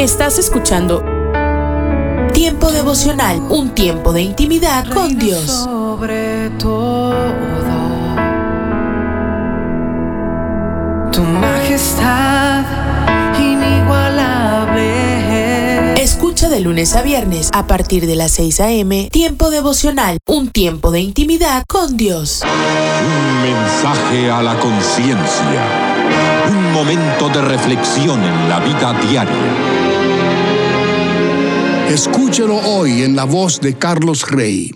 Estás escuchando Tiempo devocional, un tiempo de intimidad con Dios. Sobre todo, tu majestad inigualable. Escucha de lunes a viernes a partir de las 6 a.m. Tiempo devocional, un tiempo de intimidad con Dios. Un mensaje a la conciencia. Un momento de reflexión en la vida diaria. Escúchelo hoy en la voz de Carlos Rey.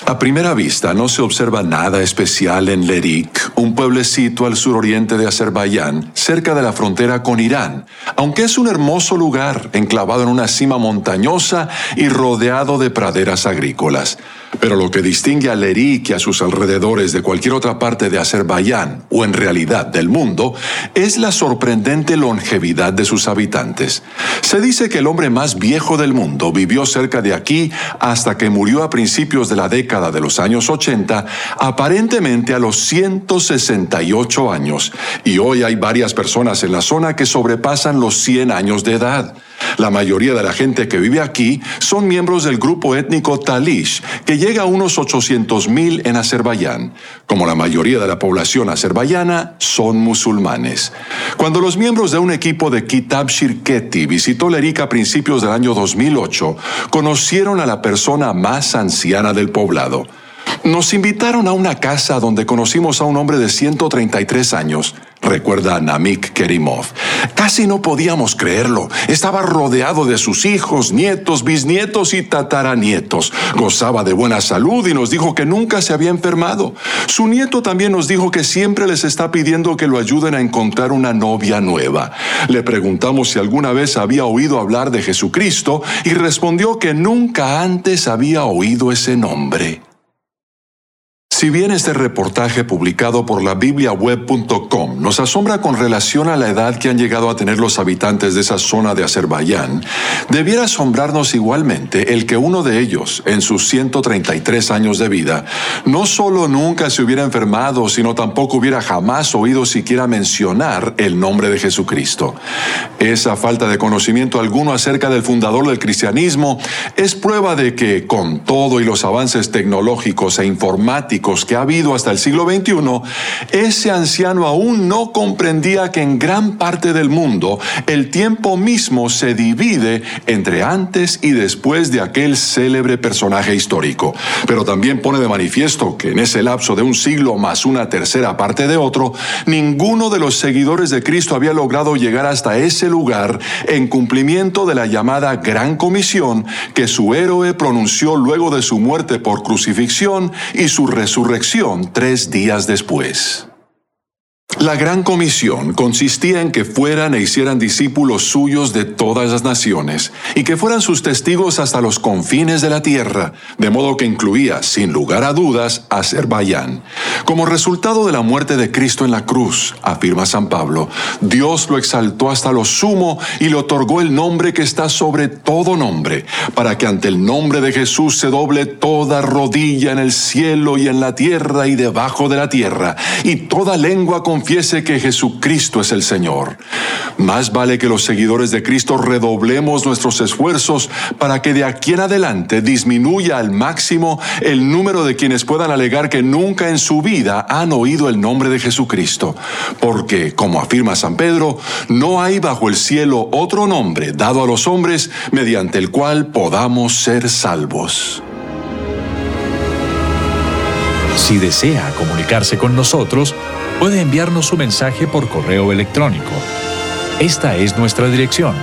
A primera vista no se observa nada especial en Lerik, un pueblecito al suroriente de Azerbaiyán, cerca de la frontera con Irán, aunque es un hermoso lugar enclavado en una cima montañosa y rodeado de praderas agrícolas. Pero lo que distingue a Lerik y a sus alrededores de cualquier otra parte de Azerbaiyán, o en realidad del mundo, es la sorprendente longevidad de sus habitantes. Se dice que el hombre más viejo del mundo vivió cerca de aquí hasta que murió a principios de la década de los años 80, aparentemente a los 168 años, y hoy hay varias personas en la zona que sobrepasan los 100 años de edad. La mayoría de la gente que vive aquí son miembros del grupo étnico Talish, que llega a unos 800.000 en Azerbaiyán. Como la mayoría de la población azerbaiyana, son musulmanes. Cuando los miembros de un equipo de Kitab Shirketi visitó Lerik a principios del año 2008, conocieron a la persona más anciana del poblado. Nos invitaron a una casa donde conocimos a un hombre de 133 años, recuerda Namik Kerimov. Casi no podíamos creerlo. Estaba rodeado de sus hijos, nietos, bisnietos y tataranietos. Gozaba de buena salud y nos dijo que nunca se había enfermado. Su nieto también nos dijo que siempre les está pidiendo que lo ayuden a encontrar una novia nueva. Le preguntamos si alguna vez había oído hablar de Jesucristo y respondió que nunca antes había oído ese nombre. Si bien este reportaje publicado por la bibliaweb.com nos asombra con relación a la edad que han llegado a tener los habitantes de esa zona de Azerbaiyán, debiera asombrarnos igualmente el que uno de ellos, en sus 133 años de vida, no solo nunca se hubiera enfermado, sino tampoco hubiera jamás oído siquiera mencionar el nombre de Jesucristo. Esa falta de conocimiento alguno acerca del fundador del cristianismo es prueba de que, con todo y los avances tecnológicos e informáticos, que ha habido hasta el siglo XXI, ese anciano aún no comprendía que en gran parte del mundo el tiempo mismo se divide entre antes y después de aquel célebre personaje histórico. Pero también pone de manifiesto que en ese lapso de un siglo más una tercera parte de otro, ninguno de los seguidores de Cristo había logrado llegar hasta ese lugar en cumplimiento de la llamada Gran Comisión que su héroe pronunció luego de su muerte por crucifixión y su resurrección resurrección tres días después. La gran comisión consistía en que fueran e hicieran discípulos suyos de todas las naciones y que fueran sus testigos hasta los confines de la tierra, de modo que incluía, sin lugar a dudas, Azerbaiyán. Como resultado de la muerte de Cristo en la cruz, afirma San Pablo, Dios lo exaltó hasta lo sumo y le otorgó el nombre que está sobre todo nombre, para que ante el nombre de Jesús se doble toda rodilla en el cielo y en la tierra y debajo de la tierra, y toda lengua confiese que Jesucristo es el Señor. Más vale que los seguidores de Cristo redoblemos nuestros esfuerzos para que de aquí en adelante disminuya al máximo el número de quienes puedan alegar que nunca en su vida han oído el nombre de Jesucristo. Porque, como afirma San Pedro, no hay bajo el cielo otro nombre dado a los hombres mediante el cual podamos ser salvos. Si desea comunicarse con nosotros, puede enviarnos su mensaje por correo electrónico. Esta es nuestra dirección,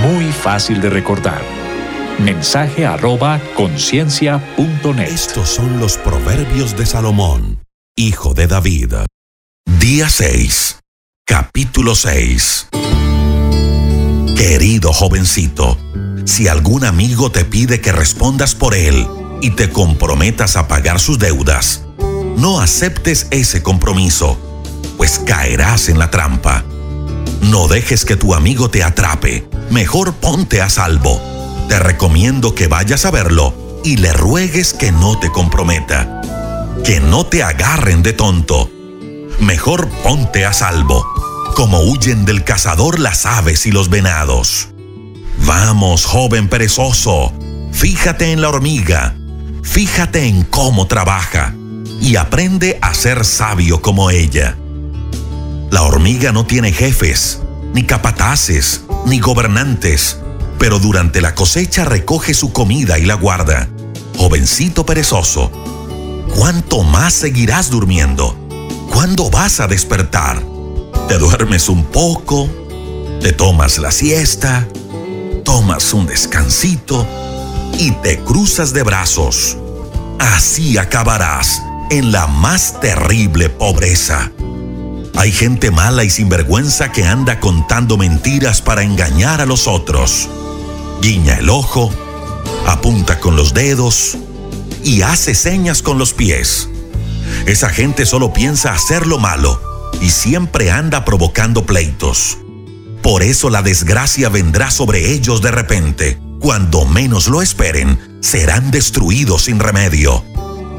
muy fácil de recordar. Mensaje arroba conciencia.net. Estos son los proverbios de Salomón, hijo de David. Día 6, capítulo 6. Querido jovencito, si algún amigo te pide que respondas por él y te comprometas a pagar sus deudas, no aceptes ese compromiso, pues caerás en la trampa. No dejes que tu amigo te atrape, mejor ponte a salvo. Te recomiendo que vayas a verlo y le ruegues que no te comprometa. Que no te agarren de tonto. Mejor ponte a salvo, como huyen del cazador las aves y los venados. Vamos, joven perezoso, fíjate en la hormiga, fíjate en cómo trabaja y aprende a ser sabio como ella. La hormiga no tiene jefes, ni capataces, ni gobernantes, pero durante la cosecha recoge su comida y la guarda. Jovencito perezoso, ¿cuánto más seguirás durmiendo? ¿Cuándo vas a despertar? ¿Te duermes un poco? ¿Te tomas la siesta? ¿Tomas un descansito? Y te cruzas de brazos. Así acabarás en la más terrible pobreza. Hay gente mala y sinvergüenza que anda contando mentiras para engañar a los otros. Guiña el ojo, apunta con los dedos y hace señas con los pies. Esa gente solo piensa hacer lo malo y siempre anda provocando pleitos. Por eso la desgracia vendrá sobre ellos de repente. Cuando menos lo esperen, serán destruidos sin remedio.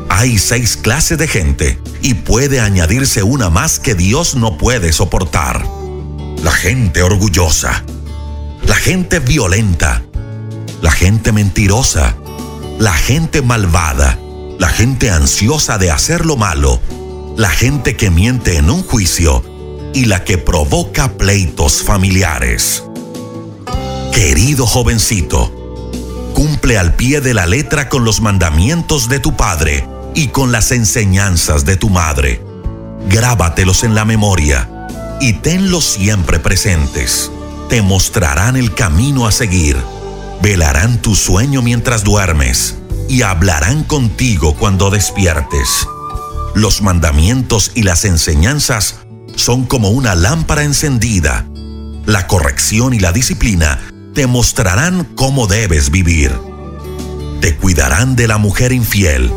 Hay seis clases de gente y puede añadirse una más que Dios no puede soportar. La gente orgullosa, la gente violenta, la gente mentirosa, la gente malvada, la gente ansiosa de hacer lo malo, la gente que miente en un juicio y la que provoca pleitos familiares. Querido jovencito, cumple al pie de la letra con los mandamientos de tu Padre y con las enseñanzas de tu madre. Grábatelos en la memoria y tenlos siempre presentes. Te mostrarán el camino a seguir, velarán tu sueño mientras duermes y hablarán contigo cuando despiertes. Los mandamientos y las enseñanzas son como una lámpara encendida. La corrección y la disciplina te mostrarán cómo debes vivir. Te cuidarán de la mujer infiel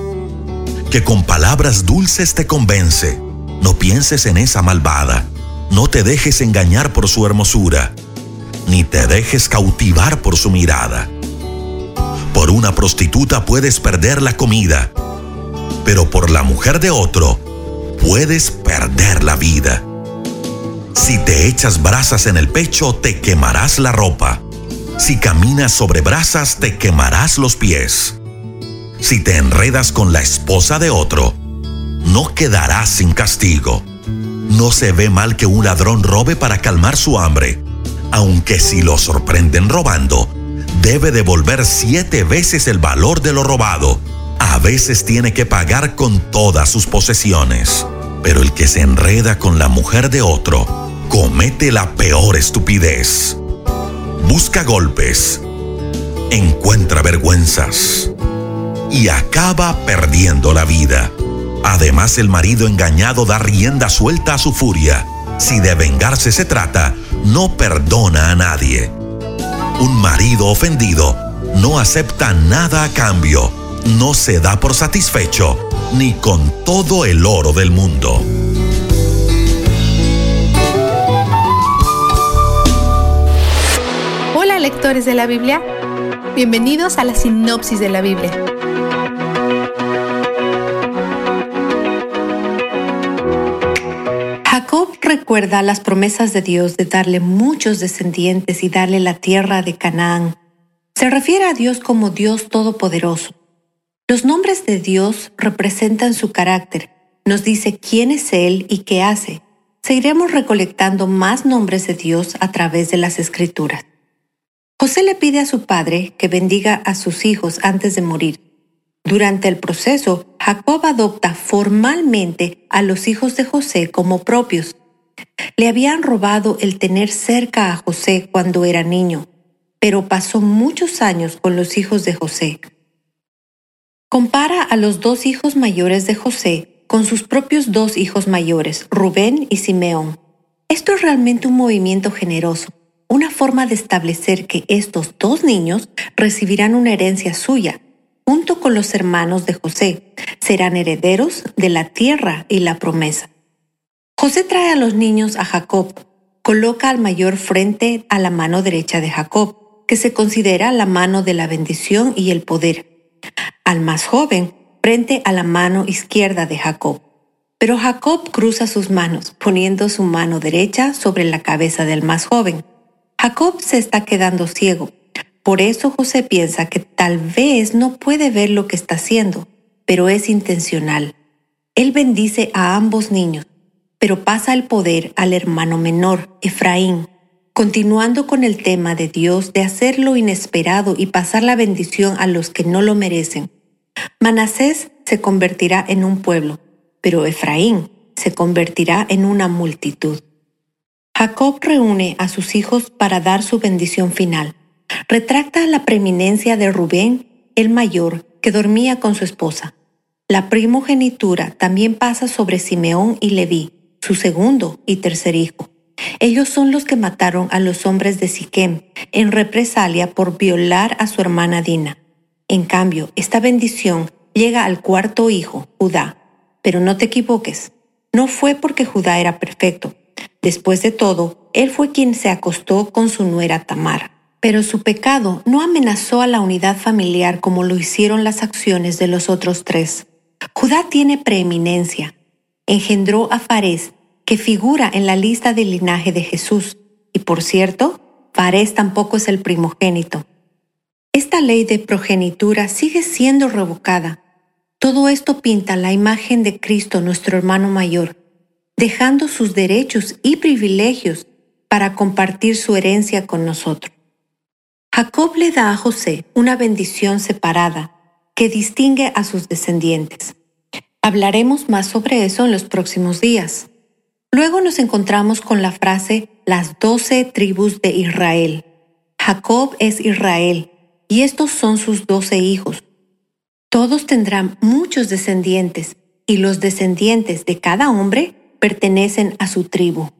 que con palabras dulces te convence. No pienses en esa malvada. No te dejes engañar por su hermosura, ni te dejes cautivar por su mirada. Por una prostituta puedes perder la comida, pero por la mujer de otro puedes perder la vida. Si te echas brasas en el pecho, te quemarás la ropa. Si caminas sobre brasas, te quemarás los pies. Si te enredas con la esposa de otro, no quedarás sin castigo. No se ve mal que un ladrón robe para calmar su hambre, aunque si lo sorprenden robando, debe devolver siete veces el valor de lo robado. A veces tiene que pagar con todas sus posesiones. Pero el que se enreda con la mujer de otro, comete la peor estupidez. Busca golpes. Encuentra vergüenzas y acaba perdiendo la vida. Además, el marido engañado da rienda suelta a su furia. Si de vengarse se trata, no perdona a nadie. Un marido ofendido no acepta nada a cambio, no se da por satisfecho, ni con todo el oro del mundo. Hola lectores de la Biblia, bienvenidos a la sinopsis de la Biblia recuerda las promesas de Dios de darle muchos descendientes y darle la tierra de Canaán. Se refiere a Dios como Dios Todopoderoso. Los nombres de Dios representan su carácter, nos dice quién es Él y qué hace. Seguiremos recolectando más nombres de Dios a través de las escrituras. José le pide a su padre que bendiga a sus hijos antes de morir. Durante el proceso, Jacob adopta formalmente a los hijos de José como propios. Le habían robado el tener cerca a José cuando era niño, pero pasó muchos años con los hijos de José. Compara a los dos hijos mayores de José con sus propios dos hijos mayores, Rubén y Simeón. Esto es realmente un movimiento generoso, una forma de establecer que estos dos niños recibirán una herencia suya junto con los hermanos de José, serán herederos de la tierra y la promesa. José trae a los niños a Jacob, coloca al mayor frente a la mano derecha de Jacob, que se considera la mano de la bendición y el poder, al más joven frente a la mano izquierda de Jacob. Pero Jacob cruza sus manos, poniendo su mano derecha sobre la cabeza del más joven. Jacob se está quedando ciego, Por eso José piensa que tal vez no puede ver lo que está haciendo, pero es intencional. Él bendice a ambos niños, pero pasa el poder al hermano menor, Efraín, continuando con el tema de Dios de hacer lo inesperado y pasar la bendición a los que no lo merecen. Manasés se convertirá en un pueblo, pero Efraín se convertirá en una multitud. Jacob reúne a sus hijos para dar su bendición final. Retracta la preeminencia de Rubén, el mayor, que dormía con su esposa. La primogenitura también pasa sobre Simeón y Leví, su segundo y tercer hijo. Ellos son los que mataron a los hombres de Siquem en represalia por violar a su hermana Dina. En cambio, esta bendición llega al cuarto hijo, Judá. Pero no te equivoques, no fue porque Judá era perfecto, Después de todo, él fue quien se acostó con su nuera Tamar. Pero su pecado no amenazó a la unidad familiar como lo hicieron las acciones de los otros tres. Judá tiene preeminencia. Engendró a Fares, que figura en la lista del linaje de Jesús. Y por cierto, Fares tampoco es el primogénito. Esta ley de progenitura sigue siendo revocada. Todo esto pinta la imagen de Cristo, nuestro hermano mayor, dejando sus derechos y privilegios para compartir su herencia con nosotros. Jacob le da a José una bendición separada que distingue a sus descendientes. Hablaremos más sobre eso en los próximos días. Luego nos encontramos con la frase las doce tribus de Israel. Jacob es Israel y estos son sus doce hijos. Todos tendrán muchos descendientes y los descendientes de cada hombre pertenecen a su tribu.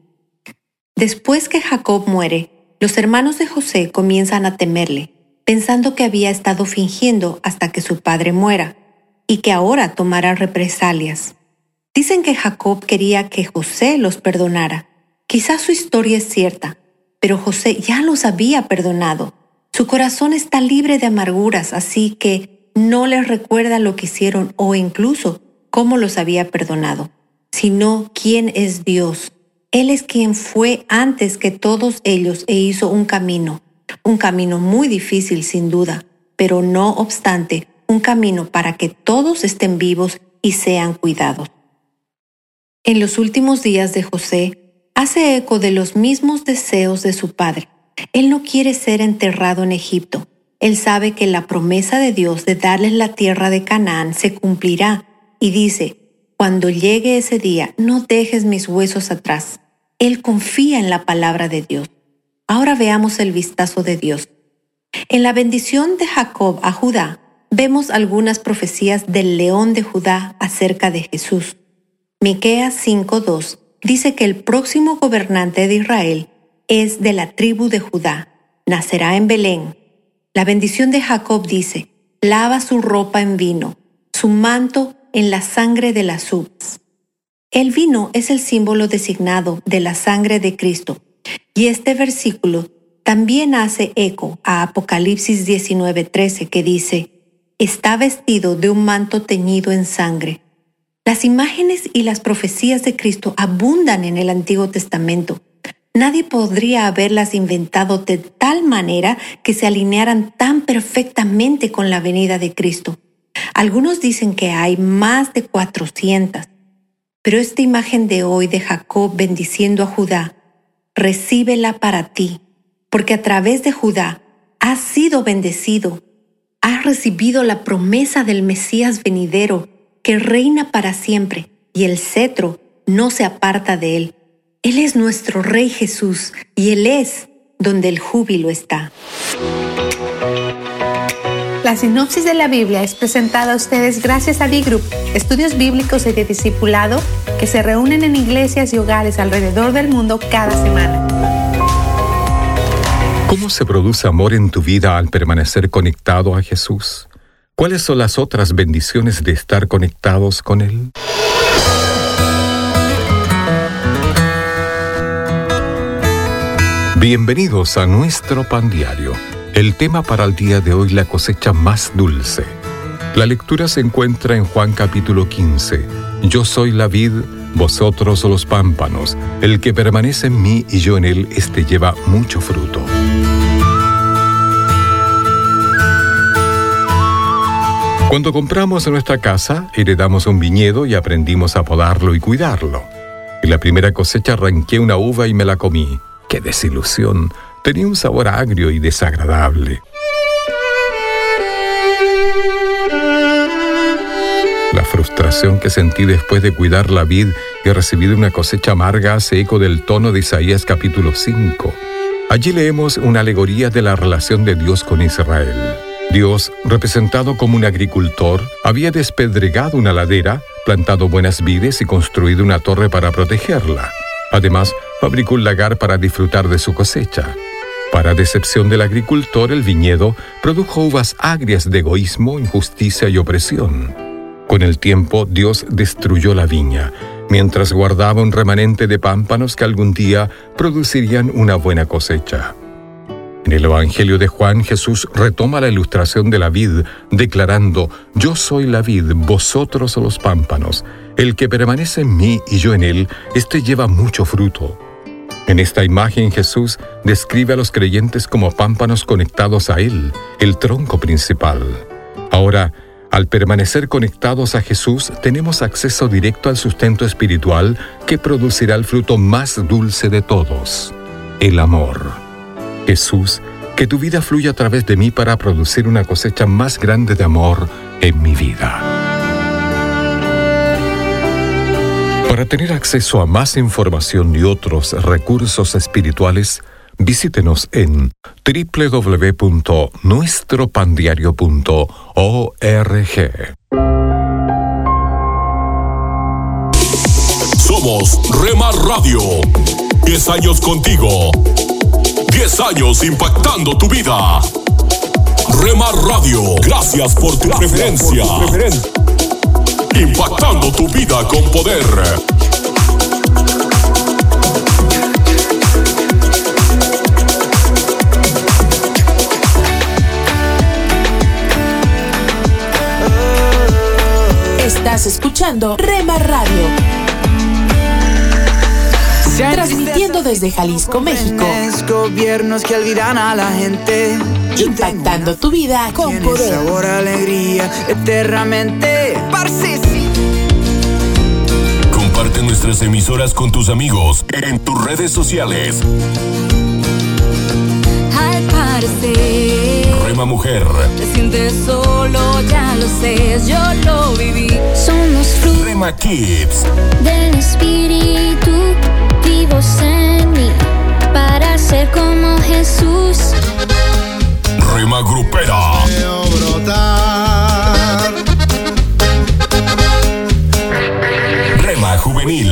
Después que Jacob muere, los hermanos de José comienzan a temerle, pensando que había estado fingiendo hasta que su padre muera y que ahora tomará represalias. Dicen que Jacob quería que José los perdonara. Quizás su historia es cierta, pero José ya los había perdonado. Su corazón está libre de amarguras, así que no les recuerda lo que hicieron o incluso cómo los había perdonado sino quién es Dios. Él es quien fue antes que todos ellos e hizo un camino, un camino muy difícil sin duda, pero no obstante, un camino para que todos estén vivos y sean cuidados. En los últimos días de José, hace eco de los mismos deseos de su padre. Él no quiere ser enterrado en Egipto. Él sabe que la promesa de Dios de darles la tierra de Canaán se cumplirá y dice, cuando llegue ese día, no dejes mis huesos atrás. Él confía en la palabra de Dios. Ahora veamos el vistazo de Dios. En la bendición de Jacob a Judá, vemos algunas profecías del león de Judá acerca de Jesús. Miqueas 5:2 dice que el próximo gobernante de Israel es de la tribu de Judá, nacerá en Belén. La bendición de Jacob dice, lava su ropa en vino, su manto en la sangre de las uvas. El vino es el símbolo designado de la sangre de Cristo, y este versículo también hace eco a Apocalipsis 19:13 que dice, está vestido de un manto teñido en sangre. Las imágenes y las profecías de Cristo abundan en el Antiguo Testamento. Nadie podría haberlas inventado de tal manera que se alinearan tan perfectamente con la venida de Cristo. Algunos dicen que hay más de 400, pero esta imagen de hoy de Jacob bendiciendo a Judá, recíbela para ti, porque a través de Judá has sido bendecido, has recibido la promesa del Mesías venidero que reina para siempre y el cetro no se aparta de él. Él es nuestro Rey Jesús y Él es donde el júbilo está. La sinopsis de la Biblia es presentada a ustedes gracias a D-Group, estudios bíblicos y de discipulado que se reúnen en iglesias y hogares alrededor del mundo cada semana. ¿Cómo se produce amor en tu vida al permanecer conectado a Jesús? ¿Cuáles son las otras bendiciones de estar conectados con Él? Bienvenidos a nuestro pan diario el tema para el día de hoy, la cosecha más dulce. La lectura se encuentra en Juan capítulo 15. Yo soy la vid, vosotros los pámpanos, el que permanece en mí y yo en él, éste lleva mucho fruto. Cuando compramos nuestra casa, heredamos un viñedo y aprendimos a podarlo y cuidarlo. En la primera cosecha arranqué una uva y me la comí. ¡Qué desilusión! Tenía un sabor agrio y desagradable. La frustración que sentí después de cuidar la vid y recibir una cosecha amarga hace eco del tono de Isaías capítulo 5. Allí leemos una alegoría de la relación de Dios con Israel. Dios, representado como un agricultor, había despedregado una ladera, plantado buenas vides y construido una torre para protegerla. Además, fabricó un lagar para disfrutar de su cosecha. Para decepción del agricultor, el viñedo produjo uvas agrias de egoísmo, injusticia y opresión. Con el tiempo, Dios destruyó la viña, mientras guardaba un remanente de pámpanos que algún día producirían una buena cosecha. En el Evangelio de Juan, Jesús retoma la ilustración de la vid, declarando, Yo soy la vid, vosotros los pámpanos. El que permanece en mí y yo en él, éste lleva mucho fruto. En esta imagen Jesús describe a los creyentes como pámpanos conectados a Él, el tronco principal. Ahora, al permanecer conectados a Jesús, tenemos acceso directo al sustento espiritual que producirá el fruto más dulce de todos, el amor. Jesús, que tu vida fluya a través de mí para producir una cosecha más grande de amor en mi vida. Para tener acceso a más información y otros recursos espirituales, visítenos en www.nuestropandiario.org. Somos Rema Radio. 10 años contigo. 10 años impactando tu vida. Rema Radio, gracias por tu preferencia. Impactando tu vida con poder. Estás escuchando Rema Radio. Transmitiendo desde Jalisco, México. Gobiernos que olvidan a la gente. Impactando tu vida con poder. sabor alegría eternamente. Comparte nuestras emisoras con tus amigos en tus redes sociales. Al parecer, Rema Mujer, te sientes solo, ya lo sé, yo lo viví. Somos frutos Rema Kids, del Espíritu, vivos en mí, para ser como Jesús. Rema Grupera, Rema Juvenil,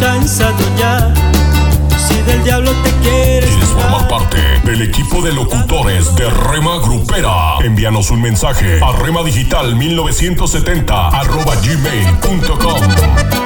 Cansado ya, si del diablo te quieres. ¿Quieres formar parte del equipo de locutores de Rema Grupera? Envíanos un mensaje a remadigital 1970 arroba gmail.com.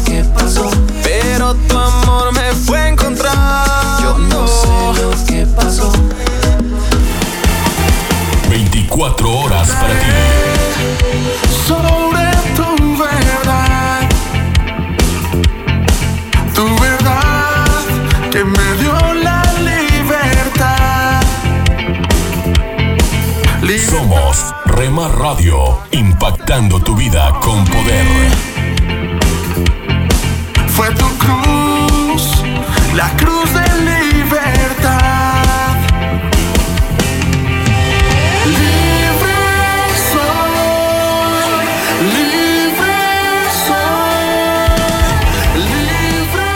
pero tu amor me fue a encontrar. Yo no sé lo que pasó. 24 horas para ti. sobre tu verdad, tu verdad que me dio la libertad. Somos Rema Radio, impactando tu vida con poder. Fue tu cruz, la cruz de libertad. Libre soy, libre soy, libre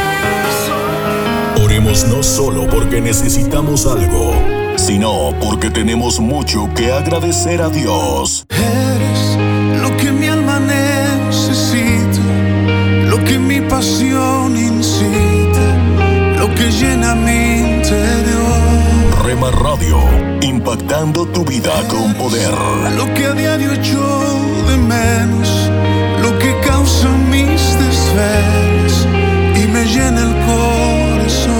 soy. Oremos no solo porque necesitamos algo, sino porque tenemos mucho que agradecer a Dios. Rema Radio, impactando tu vida con poder. lo que a diario echo de menos, lo que causa mis desvelos y me llena el corazón.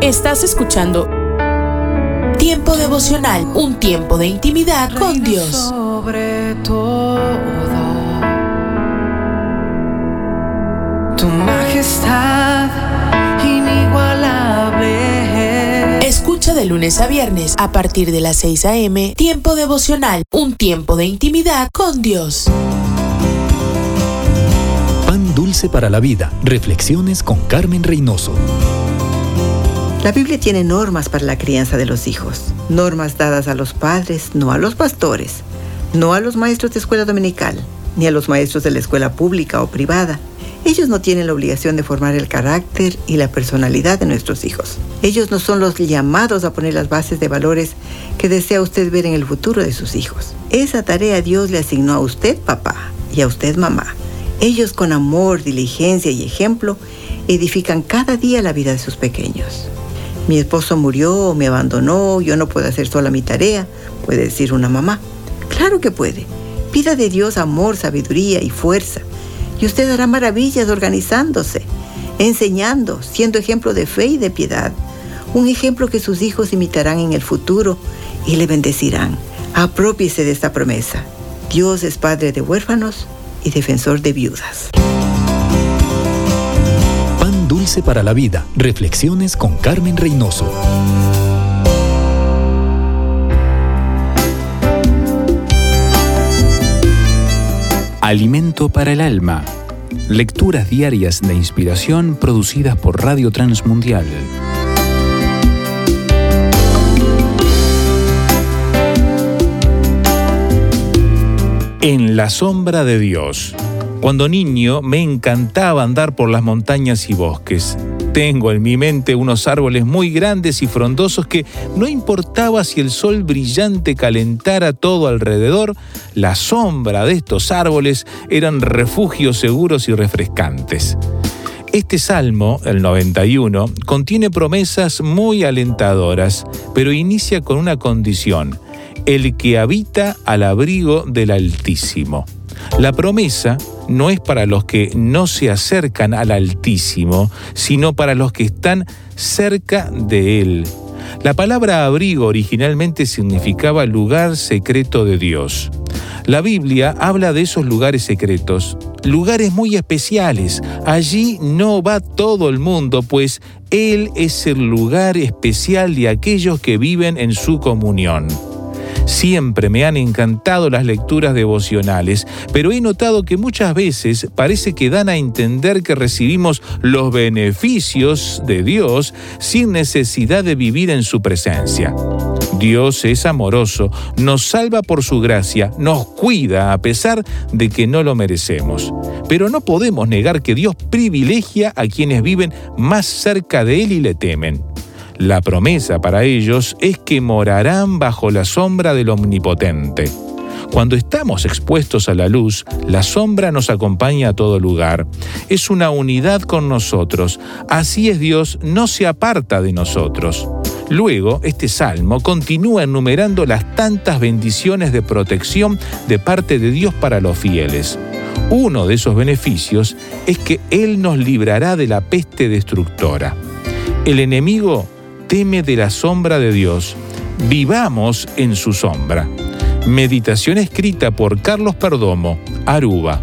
Estás escuchando Tiempo devocional, un tiempo de intimidad con Dios. Sobre todo, tu majestad Escucha de lunes a viernes a partir de las 6 a.m. Tiempo devocional, un tiempo de intimidad con Dios. Pan dulce para la vida. Reflexiones con Carmen Reynoso. La Biblia tiene normas para la crianza de los hijos, normas dadas a los padres, no a los pastores, no a los maestros de escuela dominical, ni a los maestros de la escuela pública o privada. Ellos no tienen la obligación de formar el carácter y la personalidad de nuestros hijos. Ellos no son los llamados a poner las bases de valores que desea usted ver en el futuro de sus hijos. Esa tarea Dios le asignó a usted, papá, y a usted, mamá. Ellos con amor, diligencia y ejemplo edifican cada día la vida de sus pequeños. Mi esposo murió, me abandonó, yo no puedo hacer sola mi tarea, puede decir una mamá. Claro que puede. Pida de Dios amor, sabiduría y fuerza. Y usted hará maravillas organizándose, enseñando, siendo ejemplo de fe y de piedad. Un ejemplo que sus hijos imitarán en el futuro y le bendecirán. Apropiese de esta promesa. Dios es padre de huérfanos y defensor de viudas. Pan dulce para la vida. Reflexiones con Carmen Reynoso. Alimento para el alma. Lecturas diarias de inspiración producidas por Radio Transmundial. En la sombra de Dios. Cuando niño me encantaba andar por las montañas y bosques. Tengo en mi mente unos árboles muy grandes y frondosos que no importaba si el sol brillante calentara todo alrededor, la sombra de estos árboles eran refugios seguros y refrescantes. Este salmo, el 91, contiene promesas muy alentadoras, pero inicia con una condición, el que habita al abrigo del Altísimo. La promesa no es para los que no se acercan al Altísimo, sino para los que están cerca de Él. La palabra abrigo originalmente significaba lugar secreto de Dios. La Biblia habla de esos lugares secretos, lugares muy especiales. Allí no va todo el mundo, pues Él es el lugar especial de aquellos que viven en su comunión. Siempre me han encantado las lecturas devocionales, pero he notado que muchas veces parece que dan a entender que recibimos los beneficios de Dios sin necesidad de vivir en su presencia. Dios es amoroso, nos salva por su gracia, nos cuida a pesar de que no lo merecemos. Pero no podemos negar que Dios privilegia a quienes viven más cerca de Él y le temen. La promesa para ellos es que morarán bajo la sombra del Omnipotente. Cuando estamos expuestos a la luz, la sombra nos acompaña a todo lugar. Es una unidad con nosotros. Así es Dios, no se aparta de nosotros. Luego, este salmo continúa enumerando las tantas bendiciones de protección de parte de Dios para los fieles. Uno de esos beneficios es que Él nos librará de la peste destructora. El enemigo teme de la sombra de Dios. Vivamos en su sombra. Meditación escrita por Carlos Perdomo, Aruba.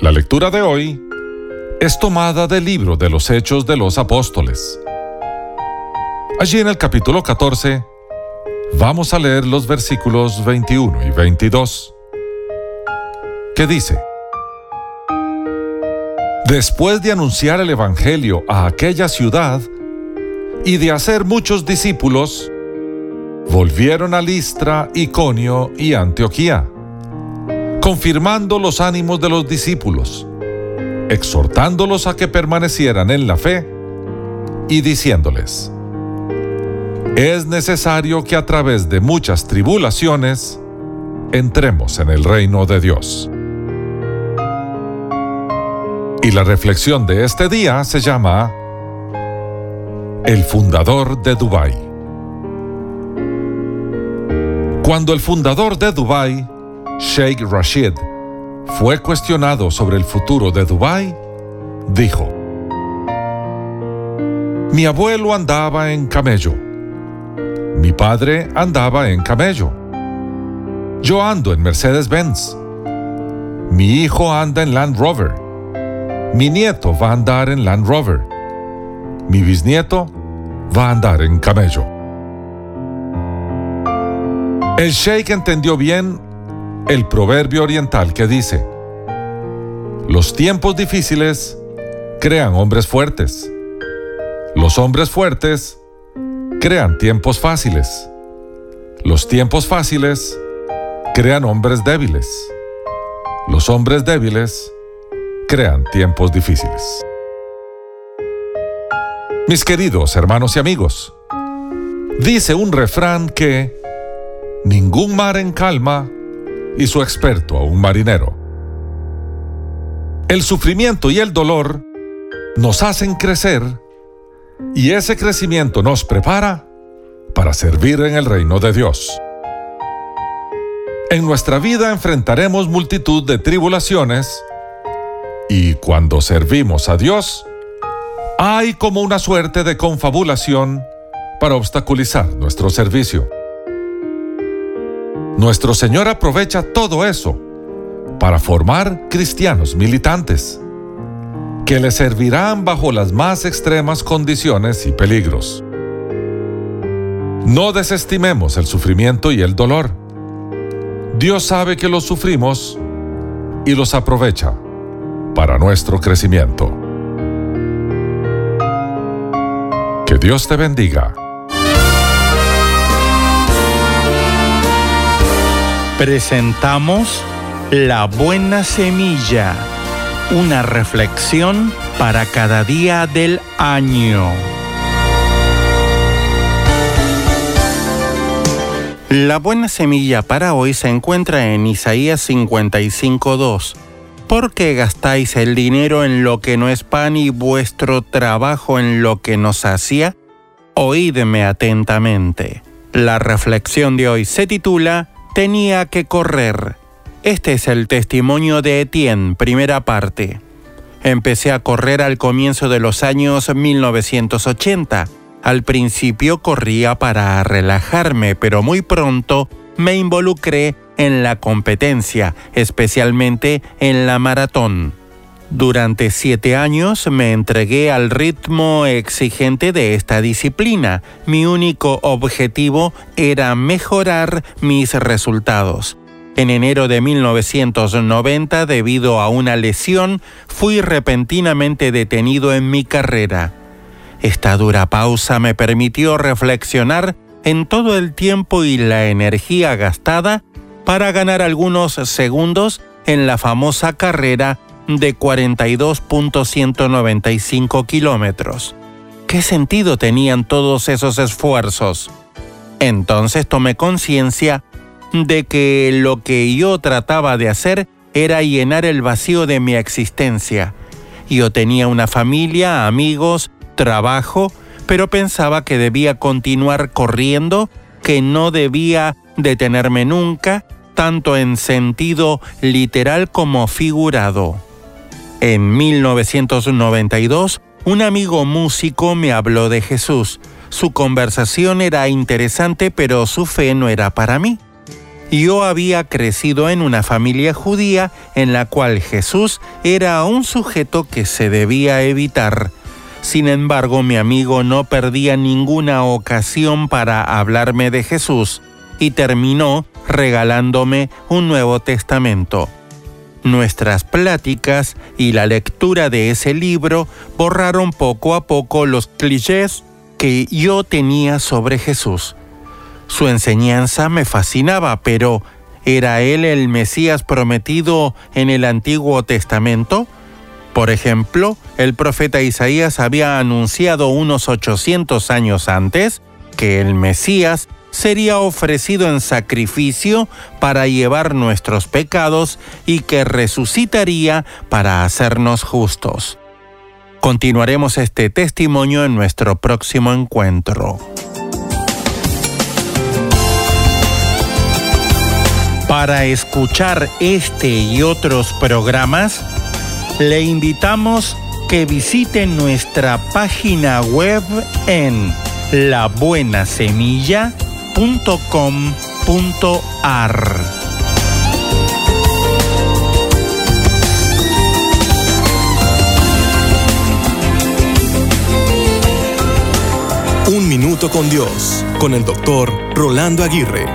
La lectura de hoy es tomada del libro de los Hechos de los Apóstoles. Allí en el capítulo 14 vamos a leer los versículos 21 y 22, que dice, Después de anunciar el Evangelio a aquella ciudad y de hacer muchos discípulos, volvieron a Listra, Iconio y Antioquía confirmando los ánimos de los discípulos, exhortándolos a que permanecieran en la fe y diciéndoles, es necesario que a través de muchas tribulaciones entremos en el reino de Dios. Y la reflexión de este día se llama El fundador de Dubái. Cuando el fundador de Dubái Sheikh Rashid, fue cuestionado sobre el futuro de Dubái, dijo, Mi abuelo andaba en camello. Mi padre andaba en camello. Yo ando en Mercedes-Benz. Mi hijo anda en Land Rover. Mi nieto va a andar en Land Rover. Mi bisnieto va a andar en camello. El sheikh entendió bien el proverbio oriental que dice, los tiempos difíciles crean hombres fuertes. Los hombres fuertes crean tiempos fáciles. Los tiempos fáciles crean hombres débiles. Los hombres débiles crean tiempos difíciles. Mis queridos hermanos y amigos, dice un refrán que ningún mar en calma y su experto a un marinero. El sufrimiento y el dolor nos hacen crecer y ese crecimiento nos prepara para servir en el reino de Dios. En nuestra vida enfrentaremos multitud de tribulaciones y cuando servimos a Dios, hay como una suerte de confabulación para obstaculizar nuestro servicio. Nuestro Señor aprovecha todo eso para formar cristianos militantes que le servirán bajo las más extremas condiciones y peligros. No desestimemos el sufrimiento y el dolor. Dios sabe que los sufrimos y los aprovecha para nuestro crecimiento. Que Dios te bendiga. Presentamos La Buena Semilla, una reflexión para cada día del año. La buena semilla para hoy se encuentra en Isaías 55.2. ¿Por qué gastáis el dinero en lo que no es pan y vuestro trabajo en lo que no sacia? Oídme atentamente. La reflexión de hoy se titula Tenía que correr. Este es el testimonio de Etienne, primera parte. Empecé a correr al comienzo de los años 1980 al principio corría para relajarme, pero muy pronto me involucré en la competencia, especialmente en la maratón. Durante siete años me entregué al ritmo exigente de esta disciplina. Mi único objetivo era mejorar mis resultados. En enero de 1990, debido a una lesión, fui repentinamente detenido en mi carrera. Esta dura pausa me permitió reflexionar en todo el tiempo y la energía gastada para ganar algunos segundos en la famosa carrera de 42.195 kilómetros. ¿Qué sentido tenían todos esos esfuerzos? Entonces tomé conciencia de que lo que yo trataba de hacer era llenar el vacío de mi existencia. Yo tenía una familia, amigos, trabajo, pero pensaba que debía continuar corriendo, que no debía detenerme nunca, tanto en sentido literal como figurado. En 1992, un amigo músico me habló de Jesús. Su conversación era interesante, pero su fe no era para mí. Yo había crecido en una familia judía en la cual Jesús era un sujeto que se debía evitar. Sin embargo, mi amigo no perdía ninguna ocasión para hablarme de Jesús y terminó regalándome un Nuevo Testamento. Nuestras pláticas y la lectura de ese libro borraron poco a poco los clichés que yo tenía sobre Jesús. Su enseñanza me fascinaba, pero ¿era él el Mesías prometido en el Antiguo Testamento? Por ejemplo, el profeta Isaías había anunciado unos 800 años antes que el Mesías sería ofrecido en sacrificio para llevar nuestros pecados y que resucitaría para hacernos justos. Continuaremos este testimonio en nuestro próximo encuentro. Para escuchar este y otros programas, le invitamos que visite nuestra página web en labuenasemilla.com.ar. Un minuto con Dios, con el doctor Rolando Aguirre.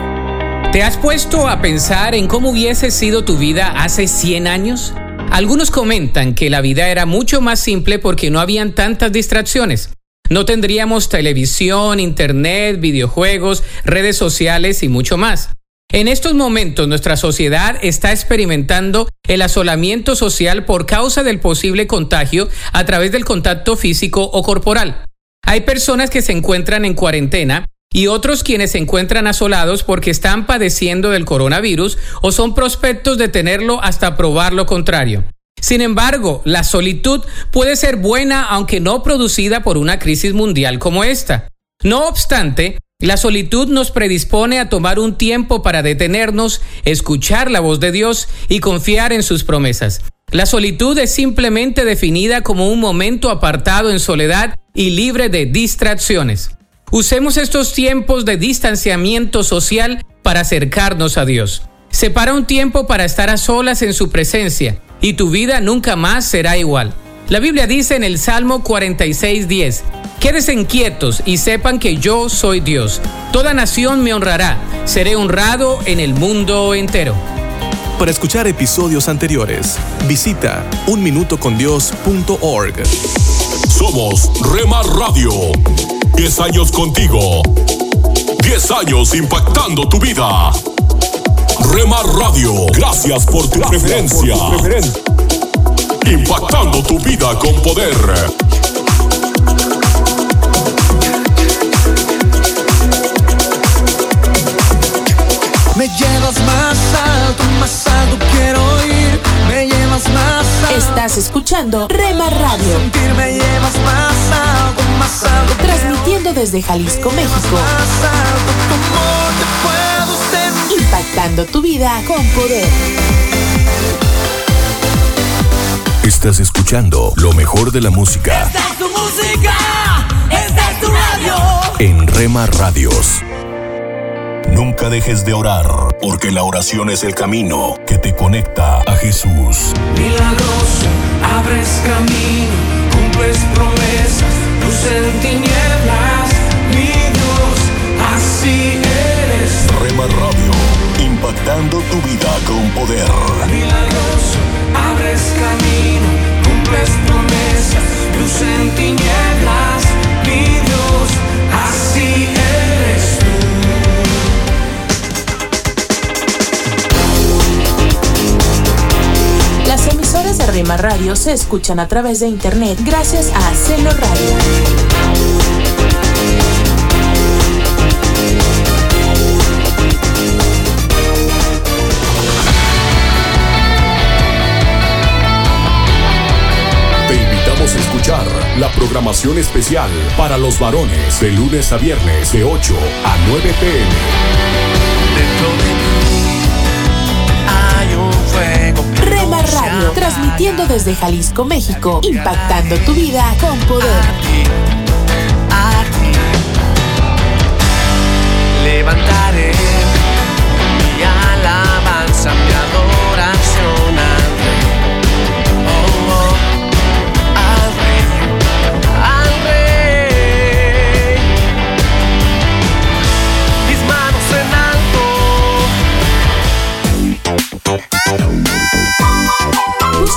¿Te has puesto a pensar en cómo hubiese sido tu vida hace 100 años? Algunos comentan que la vida era mucho más simple porque no habían tantas distracciones. No tendríamos televisión, internet, videojuegos, redes sociales y mucho más. En estos momentos nuestra sociedad está experimentando el asolamiento social por causa del posible contagio a través del contacto físico o corporal. Hay personas que se encuentran en cuarentena y otros quienes se encuentran asolados porque están padeciendo del coronavirus o son prospectos de tenerlo hasta probar lo contrario. Sin embargo, la solitud puede ser buena aunque no producida por una crisis mundial como esta. No obstante, la solitud nos predispone a tomar un tiempo para detenernos, escuchar la voz de Dios y confiar en sus promesas. La solitud es simplemente definida como un momento apartado en soledad y libre de distracciones. Usemos estos tiempos de distanciamiento social para acercarnos a Dios. Separa un tiempo para estar a solas en su presencia y tu vida nunca más será igual. La Biblia dice en el Salmo 46:10, Quédense inquietos y sepan que yo soy Dios. Toda nación me honrará. Seré honrado en el mundo entero. Para escuchar episodios anteriores, visita unminutocondios.org. Somos Rema Radio. 10 años contigo. 10 años impactando tu vida. Rema Radio, gracias por tu preferencia. Impactando tu vida con poder. Me llevas más alto, más alto quiero ir. Me llevas más alto. Estás escuchando Rema Radio. Sentir me llevas más alto, más alto. Transmitiendo desde Jalisco, México. Más alto, Impactando tu vida con poder. Estás escuchando lo mejor de la música Esta es tu música, esta es tu radio. en Rema Radios. Nunca dejes de orar, porque la oración es el camino que te conecta a Jesús. Milagroso, abres camino, cumples promesas, luz en tinieblas, mi Dios, así eres. Rema Radio, impactando tu vida con poder. Milagroso, abres camino, cumples promesas, luz en tinieblas, mi Dios, así eres tú. Las emisoras de Rema Radio se escuchan a través de internet gracias a Celo Radio. Escuchar la programación especial para los varones de lunes a viernes de 8 a 9 pm. Hay un fuego que Rema Radio, transmitiendo desde Jalisco, México, impactando tu vida con poder. a ti. Levantaré mi alabanza, mi adoración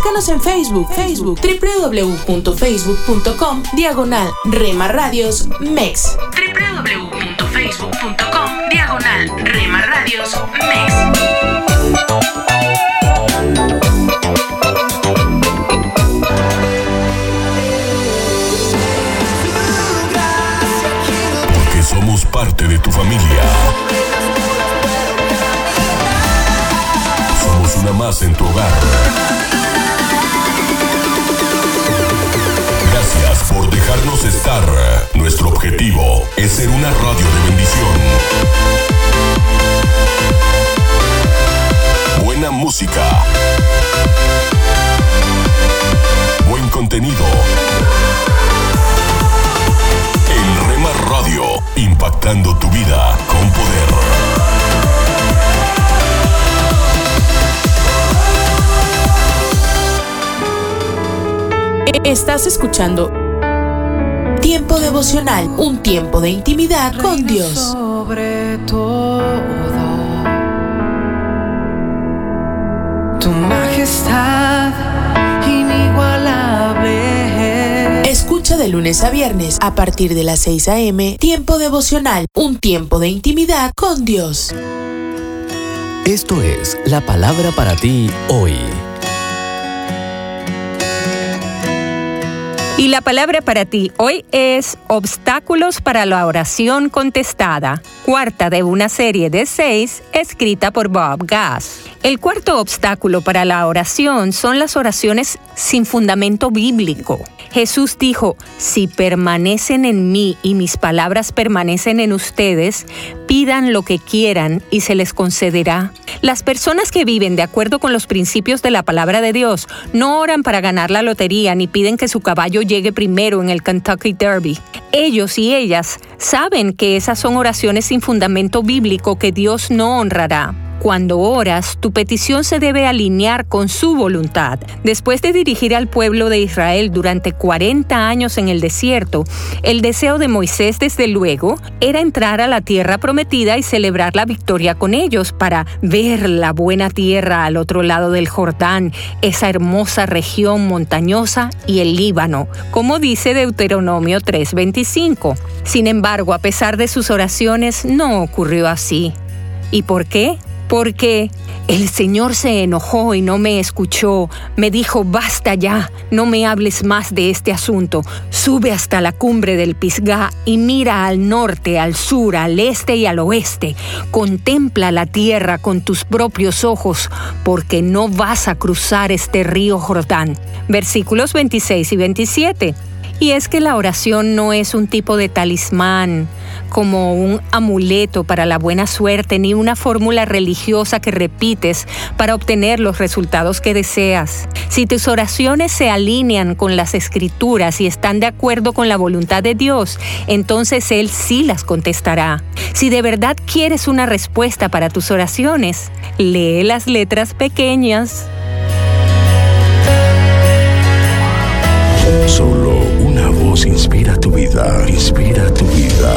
Búscanos en Facebook, Facebook, www.facebook.com, diagonal Rema Radios MEX. www.facebook.com, diagonal Rema Radios MEX. Porque somos parte de tu familia. Somos una más en tu hogar. Nuestro objetivo es ser una radio de bendición. Buena música. Buen contenido. En Rema Radio, impactando tu vida con poder. Estás escuchando Tiempo devocional, un tiempo de intimidad con Dios. Sobre todo, tu majestad inigualable. Escucha de lunes a viernes a partir de las 6 a.m. Tiempo devocional, un tiempo de intimidad con Dios. Esto es la palabra para ti hoy. Y la palabra para ti hoy es Obstáculos para la oración contestada, cuarta de una serie de seis escrita por Bob Gass. El cuarto obstáculo para la oración son las oraciones sin fundamento bíblico. Jesús dijo, si permanecen en mí y mis palabras permanecen en ustedes, pidan lo que quieran y se les concederá. Las personas que viven de acuerdo con los principios de la palabra de Dios no oran para ganar la lotería ni piden que su caballo llegue primero en el Kentucky Derby. Ellos y ellas saben que esas son oraciones sin fundamento bíblico que Dios no honrará. Cuando oras, tu petición se debe alinear con su voluntad. Después de dirigir al pueblo de Israel durante 40 años en el desierto, el deseo de Moisés, desde luego, era entrar a la tierra prometida y celebrar la victoria con ellos para ver la buena tierra al otro lado del Jordán, esa hermosa región montañosa y el Líbano, como dice Deuteronomio 3:25. Sin embargo, a pesar de sus oraciones, no ocurrió así. ¿Y por qué? Porque el Señor se enojó y no me escuchó. Me dijo, basta ya, no me hables más de este asunto. Sube hasta la cumbre del Pisgá y mira al norte, al sur, al este y al oeste. Contempla la tierra con tus propios ojos, porque no vas a cruzar este río Jordán. Versículos 26 y 27. Y es que la oración no es un tipo de talismán, como un amuleto para la buena suerte, ni una fórmula religiosa que repites para obtener los resultados que deseas. Si tus oraciones se alinean con las escrituras y están de acuerdo con la voluntad de Dios, entonces Él sí las contestará. Si de verdad quieres una respuesta para tus oraciones, lee las letras pequeñas. Solo inspira tu vida, inspira tu vida.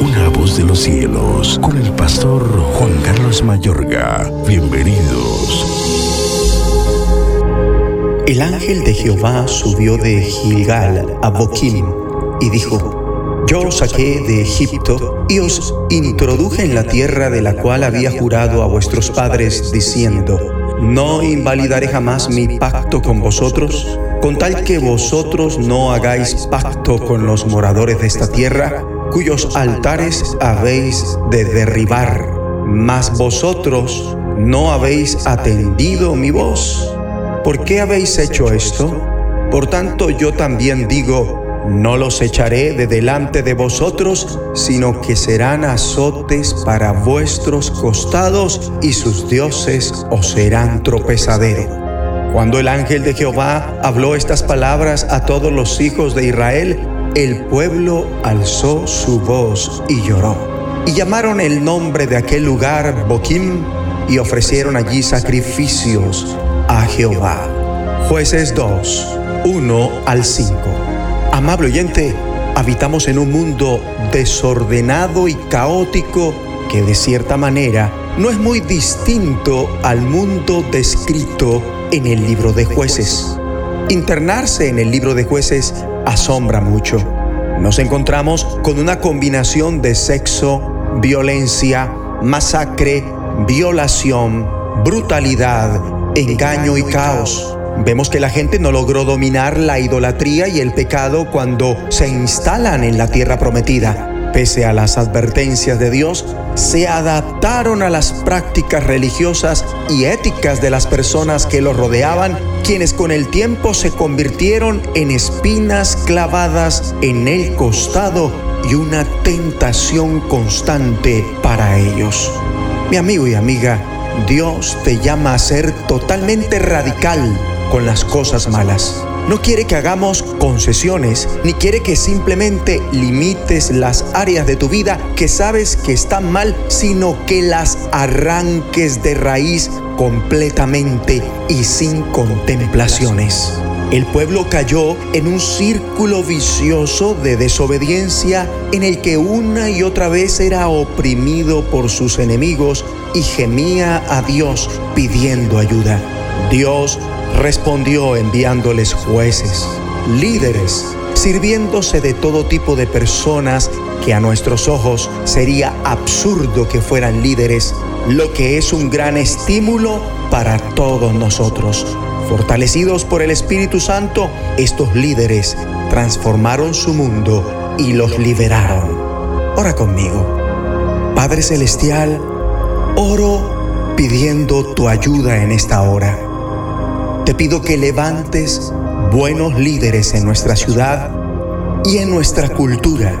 Una voz de los cielos, con el pastor Juan Carlos Mayorga. Bienvenidos. El ángel de Jehová subió de Gilgal a Boquim y dijo, Yo os saqué de Egipto y os introduje en la tierra de la cual había jurado a vuestros padres, diciendo, No invalidaré jamás mi pacto con vosotros con tal que vosotros no hagáis pacto con los moradores de esta tierra, cuyos altares habéis de derribar. Mas vosotros no habéis atendido mi voz. ¿Por qué habéis hecho esto? Por tanto yo también digo, no los echaré de delante de vosotros, sino que serán azotes para vuestros costados y sus dioses os serán tropezadero. Cuando el ángel de Jehová habló estas palabras a todos los hijos de Israel, el pueblo alzó su voz y lloró. Y llamaron el nombre de aquel lugar Boquim y ofrecieron allí sacrificios a Jehová. Jueces 2, 1 al 5. Amable oyente, habitamos en un mundo desordenado y caótico que de cierta manera no es muy distinto al mundo descrito en el libro de jueces. Internarse en el libro de jueces asombra mucho. Nos encontramos con una combinación de sexo, violencia, masacre, violación, brutalidad, engaño y caos. Vemos que la gente no logró dominar la idolatría y el pecado cuando se instalan en la tierra prometida. Pese a las advertencias de Dios, se adaptaron a las prácticas religiosas y éticas de las personas que los rodeaban, quienes con el tiempo se convirtieron en espinas clavadas en el costado y una tentación constante para ellos. Mi amigo y amiga, Dios te llama a ser totalmente radical con las cosas malas. No quiere que hagamos concesiones, ni quiere que simplemente limites las áreas de tu vida que sabes que están mal, sino que las arranques de raíz completamente y sin contemplaciones. El pueblo cayó en un círculo vicioso de desobediencia en el que una y otra vez era oprimido por sus enemigos y gemía a Dios pidiendo ayuda. Dios respondió enviándoles jueces, líderes, sirviéndose de todo tipo de personas que a nuestros ojos sería absurdo que fueran líderes, lo que es un gran estímulo para todos nosotros. Fortalecidos por el Espíritu Santo, estos líderes transformaron su mundo y los liberaron. Ora conmigo. Padre Celestial, oro pidiendo tu ayuda en esta hora. Te pido que levantes buenos líderes en nuestra ciudad y en nuestra cultura,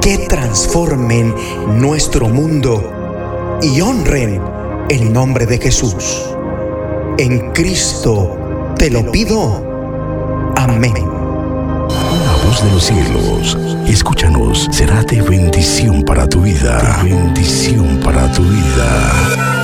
que transformen nuestro mundo y honren el nombre de Jesús. En Cristo te lo pido. Amén. La voz de los cielos, escúchanos, será de bendición para tu vida. Bendición para tu vida.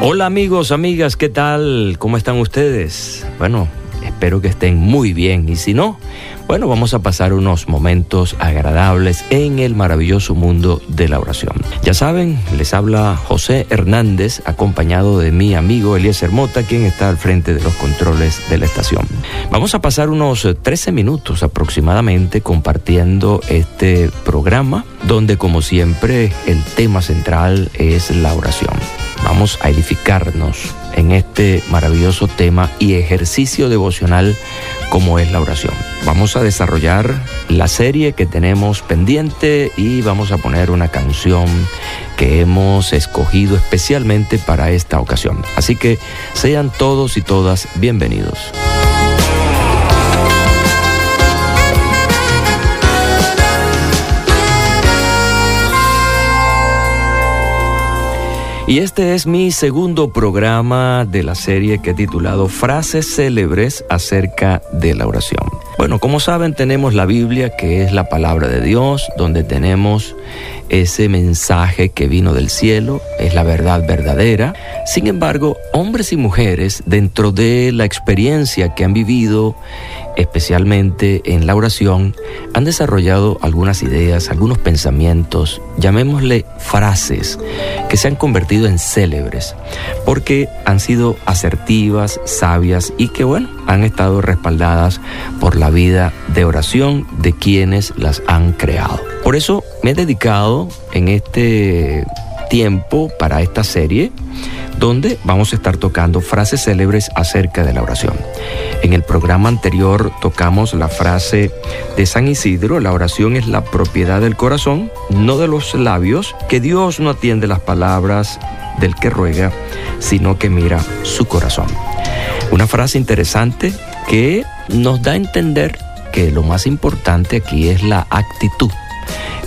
Hola amigos, amigas, ¿qué tal? ¿Cómo están ustedes? Bueno, espero que estén muy bien y si no, bueno, vamos a pasar unos momentos agradables en el maravilloso mundo de la oración. Ya saben, les habla José Hernández, acompañado de mi amigo Eliezer Mota, quien está al frente de los controles de la estación. Vamos a pasar unos 13 minutos aproximadamente compartiendo este programa, donde como siempre el tema central es la oración. Vamos a edificarnos en este maravilloso tema y ejercicio devocional como es la oración. Vamos a desarrollar la serie que tenemos pendiente y vamos a poner una canción que hemos escogido especialmente para esta ocasión. Así que sean todos y todas bienvenidos. Y este es mi segundo programa de la serie que he titulado Frases célebres acerca de la oración. Bueno, como saben, tenemos la Biblia, que es la palabra de Dios, donde tenemos ese mensaje que vino del cielo, es la verdad verdadera. Sin embargo, hombres y mujeres, dentro de la experiencia que han vivido, especialmente en la oración, han desarrollado algunas ideas, algunos pensamientos, llamémosle frases, que se han convertido en célebres, porque han sido asertivas, sabias y que, bueno, han estado respaldadas por la vida de oración de quienes las han creado. Por eso me he dedicado en este tiempo para esta serie donde vamos a estar tocando frases célebres acerca de la oración. En el programa anterior tocamos la frase de San Isidro, la oración es la propiedad del corazón, no de los labios, que Dios no atiende las palabras del que ruega, sino que mira su corazón. Una frase interesante que nos da a entender que lo más importante aquí es la actitud,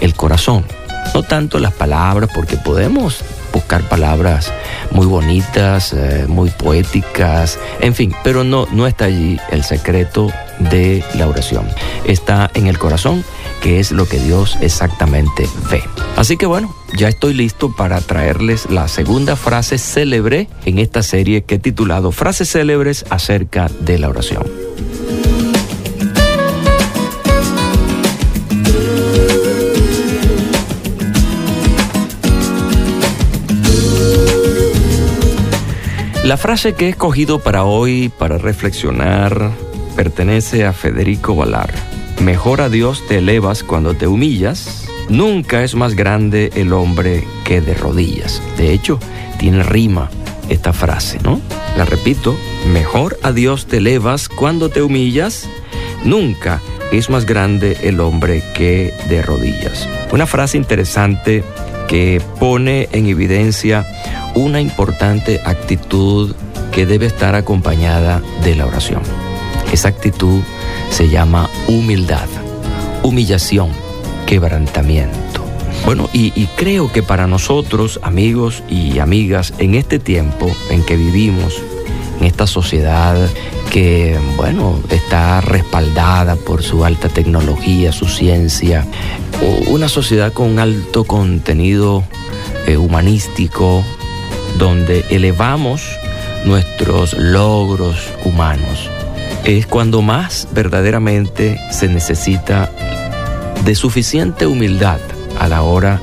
el corazón, no tanto las palabras, porque podemos buscar palabras muy bonitas, eh, muy poéticas, en fin, pero no, no está allí el secreto de la oración. Está en el corazón, que es lo que Dios exactamente ve. Así que bueno, ya estoy listo para traerles la segunda frase célebre en esta serie que he titulado Frases célebres acerca de la oración. La frase que he escogido para hoy, para reflexionar, pertenece a Federico Valar. Mejor a Dios te elevas cuando te humillas. Nunca es más grande el hombre que de rodillas. De hecho, tiene rima esta frase, ¿no? La repito, mejor a Dios te elevas cuando te humillas. Nunca es más grande el hombre que de rodillas. Una frase interesante que pone en evidencia una importante actitud que debe estar acompañada de la oración. Esa actitud se llama humildad, humillación, quebrantamiento. Bueno, y, creo que para nosotros, amigos y amigas, en este tiempo en que vivimos, en esta sociedad que, bueno, está respaldada por su alta tecnología, su ciencia, una sociedad con alto contenido eh, humanístico, donde elevamos nuestros logros humanos. Es cuando más verdaderamente se necesita de suficiente humildad a la hora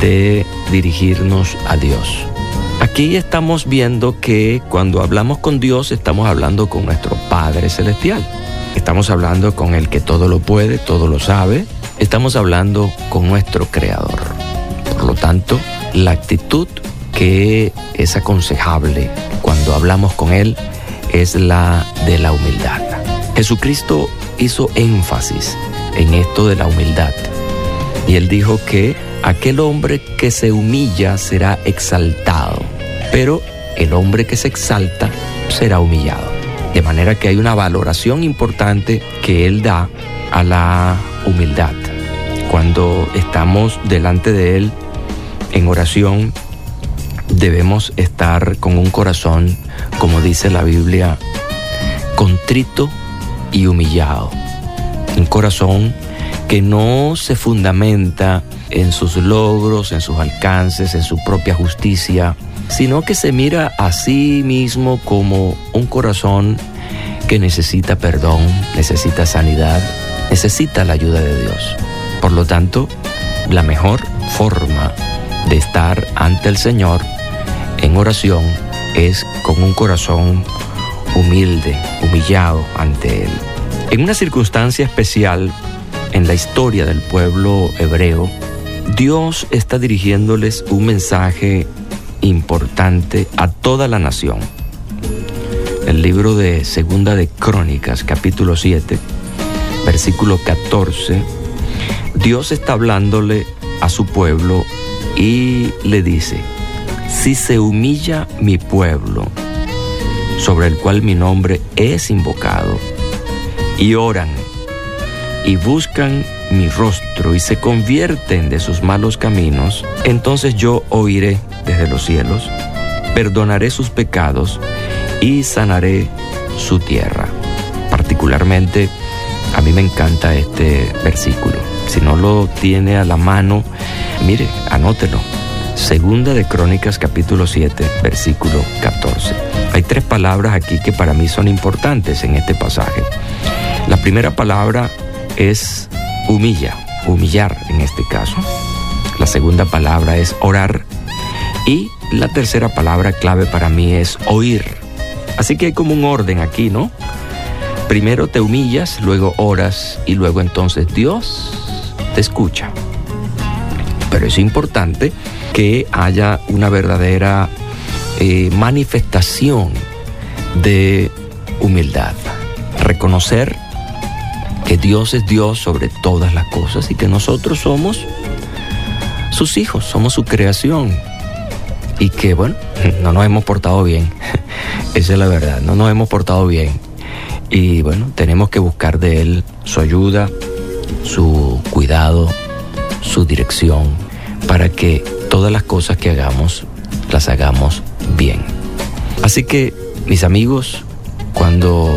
de dirigirnos a Dios. Aquí estamos viendo que cuando hablamos con Dios estamos hablando con nuestro Padre Celestial. Estamos hablando con el que todo lo puede, todo lo sabe. Estamos hablando con nuestro Creador. Por lo tanto, la actitud que es aconsejable cuando hablamos con Él es la de la humildad. Jesucristo hizo énfasis en esto de la humildad. Y Él dijo que aquel hombre que se humilla será exaltado, pero el hombre que se exalta será humillado. De manera que hay una valoración importante que Él da a la humildad. Cuando estamos delante de Él en oración, debemos estar con un corazón, como dice la Biblia, contrito y humillado. Un corazón que no se fundamenta en sus logros, en sus alcances, en su propia justicia, sino que se mira a sí mismo como un corazón que necesita perdón, necesita sanidad, necesita la ayuda de Dios. Por lo tanto, la mejor forma de estar ante el Señor en oración es con un corazón humilde, humillado ante Él. En una circunstancia especial en la historia del pueblo hebreo, Dios está dirigiéndoles un mensaje importante a toda la nación. El libro de Segunda de Crónicas, capítulo 7, versículo 14, Dios está hablándole a su pueblo y le dice, si se humilla mi pueblo, sobre el cual mi nombre es invocado, y oran y buscan mi rostro y se convierten de sus malos caminos, entonces yo oiré desde los cielos, perdonaré sus pecados y sanaré su tierra. Particularmente a mí me encanta este versículo. Si no lo tiene a la mano, mire, anótelo. Segunda de Crónicas capítulo 7, versículo 14. Hay tres palabras aquí que para mí son importantes en este pasaje. La primera palabra es humilla, humillar en este caso. La segunda palabra es orar. Y la tercera palabra clave para mí es oír. Así que hay como un orden aquí, ¿no? Primero te humillas, luego oras y luego entonces Dios te escucha. Pero es importante que haya una verdadera eh, manifestación de humildad. Reconocer que Dios es Dios sobre todas las cosas y que nosotros somos sus hijos, somos su creación. Y que, bueno, no nos hemos portado bien. Esa es la verdad, no nos hemos portado bien. Y bueno, tenemos que buscar de Él su ayuda, su cuidado, su dirección, para que todas las cosas que hagamos las hagamos bien. Así que, mis amigos, cuando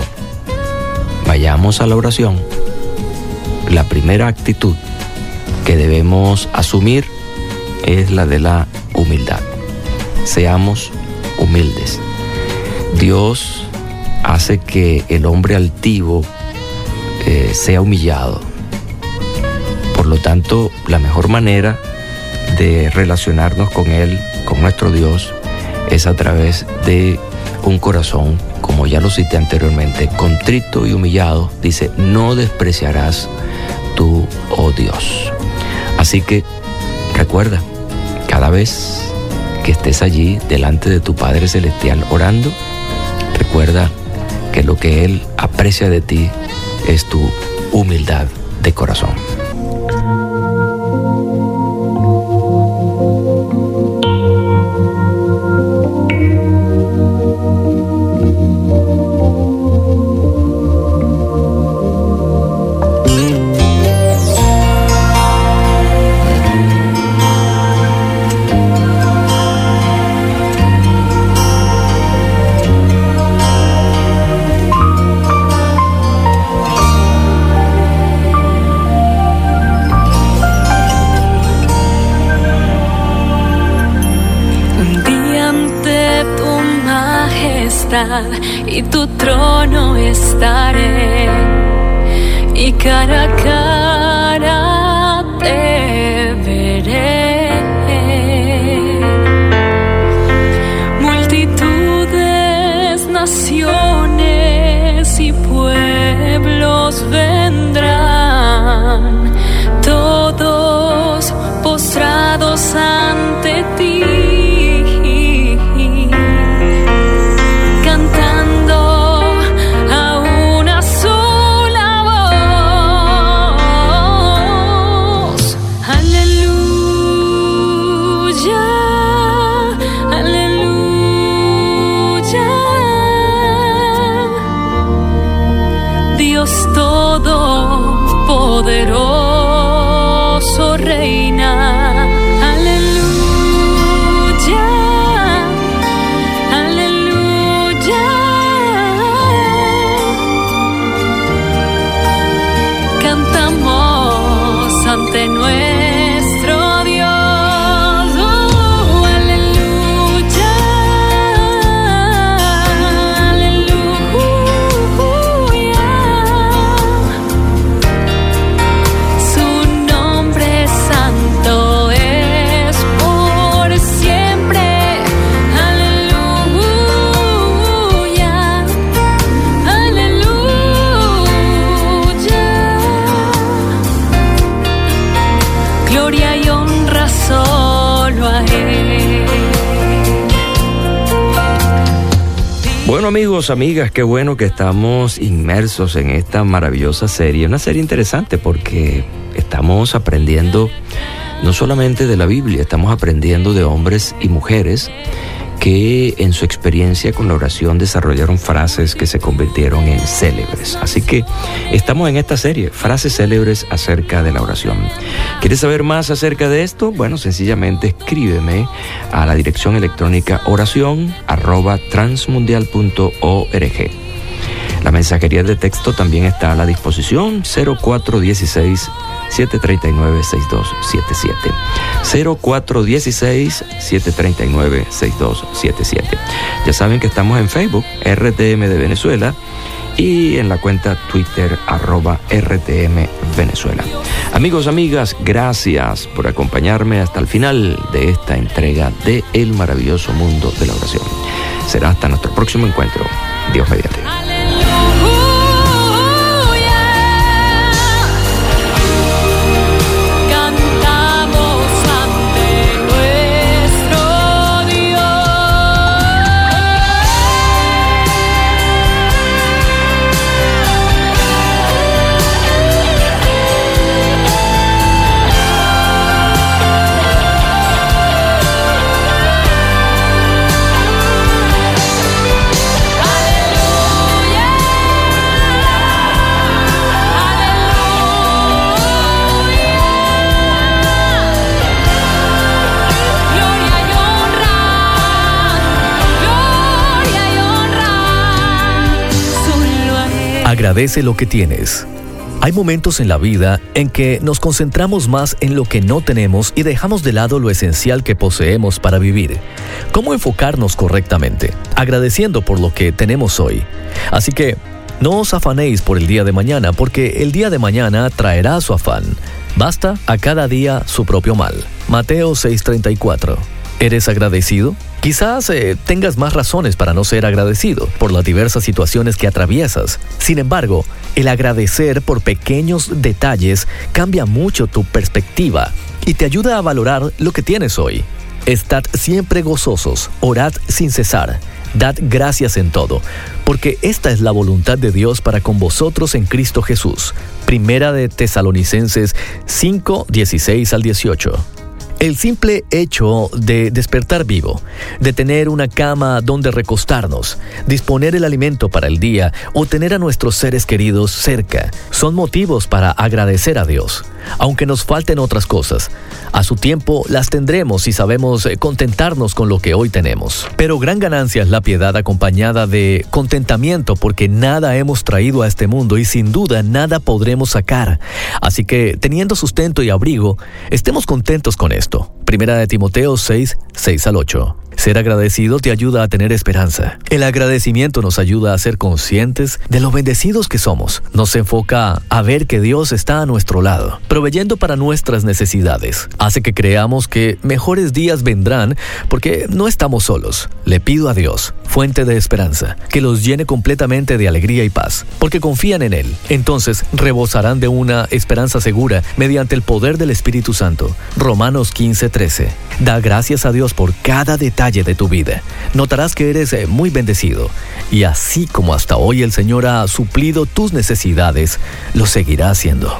vayamos a la oración, la primera actitud que debemos asumir es la de la humildad. Seamos humildes. Dios hace que el hombre altivo eh, sea humillado. Por lo tanto, la mejor manera de relacionarnos con Él, con nuestro Dios, es a través de un corazón, como ya lo cité anteriormente, contrito y humillado. Dice, no despreciarás tú, oh Dios. Así que recuerda, cada vez que estés allí delante de tu Padre Celestial orando, recuerda que lo que Él aprecia de ti es tu humildad de corazón. Y tu trono estaré y cara a amigos, amigas, qué bueno que estamos inmersos en esta maravillosa serie. Una serie interesante porque estamos aprendiendo no solamente de la Biblia, estamos aprendiendo de hombres y mujeres que en su experiencia con la oración desarrollaron frases que se convirtieron en célebres. Así que estamos en esta serie, frases célebres acerca de la oración. ¿Quieres saber más acerca de esto? Bueno, sencillamente escríbeme a la dirección electrónica oración arroba transmundial.org. La mensajería de texto también está a la disposición 0416 739-6277. 0416-739-6277. Ya saben que estamos en Facebook, RTM de Venezuela, y en la cuenta Twitter, arroba RTM Venezuela. Amigos, amigas, gracias por acompañarme hasta el final de esta entrega de El maravilloso mundo de la oración. Será hasta nuestro próximo encuentro. Dios mediante. Agradece lo que tienes. Hay momentos en la vida en que nos concentramos más en lo que no tenemos y dejamos de lado lo esencial que poseemos para vivir. ¿Cómo enfocarnos correctamente? Agradeciendo por lo que tenemos hoy. Así que, no os afanéis por el día de mañana, porque el día de mañana traerá su afán. Basta a cada día su propio mal. Mateo 6:34. ¿Eres agradecido? Quizás eh, tengas más razones para no ser agradecido por las diversas situaciones que atraviesas. Sin embargo, el agradecer por pequeños detalles cambia mucho tu perspectiva y te ayuda a valorar lo que tienes hoy. Estad siempre gozosos, orad sin cesar, dad gracias en todo, porque esta es la voluntad de Dios para con vosotros en Cristo Jesús. Primera de Tesalonicenses 5, 16 al 18. El simple hecho de despertar vivo, de tener una cama donde recostarnos, disponer el alimento para el día o tener a nuestros seres queridos cerca, son motivos para agradecer a Dios. Aunque nos falten otras cosas, a su tiempo las tendremos si sabemos eh, contentarnos con lo que hoy tenemos. Pero gran ganancia es la piedad acompañada de contentamiento porque nada hemos traído a este mundo y sin duda nada podremos sacar. Así que teniendo sustento y abrigo, estemos contentos con esto. Primera de Timoteo 6, 6 al 8. Ser agradecido te ayuda a tener esperanza. El agradecimiento nos ayuda a ser conscientes de lo bendecidos que somos. Nos enfoca a ver que Dios está a nuestro lado, proveyendo para nuestras necesidades. Hace que creamos que mejores días vendrán porque no estamos solos. Le pido a Dios, fuente de esperanza, que los llene completamente de alegría y paz, porque confían en Él. Entonces rebosarán de una esperanza segura mediante el poder del Espíritu Santo. Romanos 15:13. Da gracias a Dios por cada detalle de tu vida. Notarás que eres eh, muy bendecido. Y así como hasta hoy el Señor ha suplido tus necesidades, lo seguirá haciendo.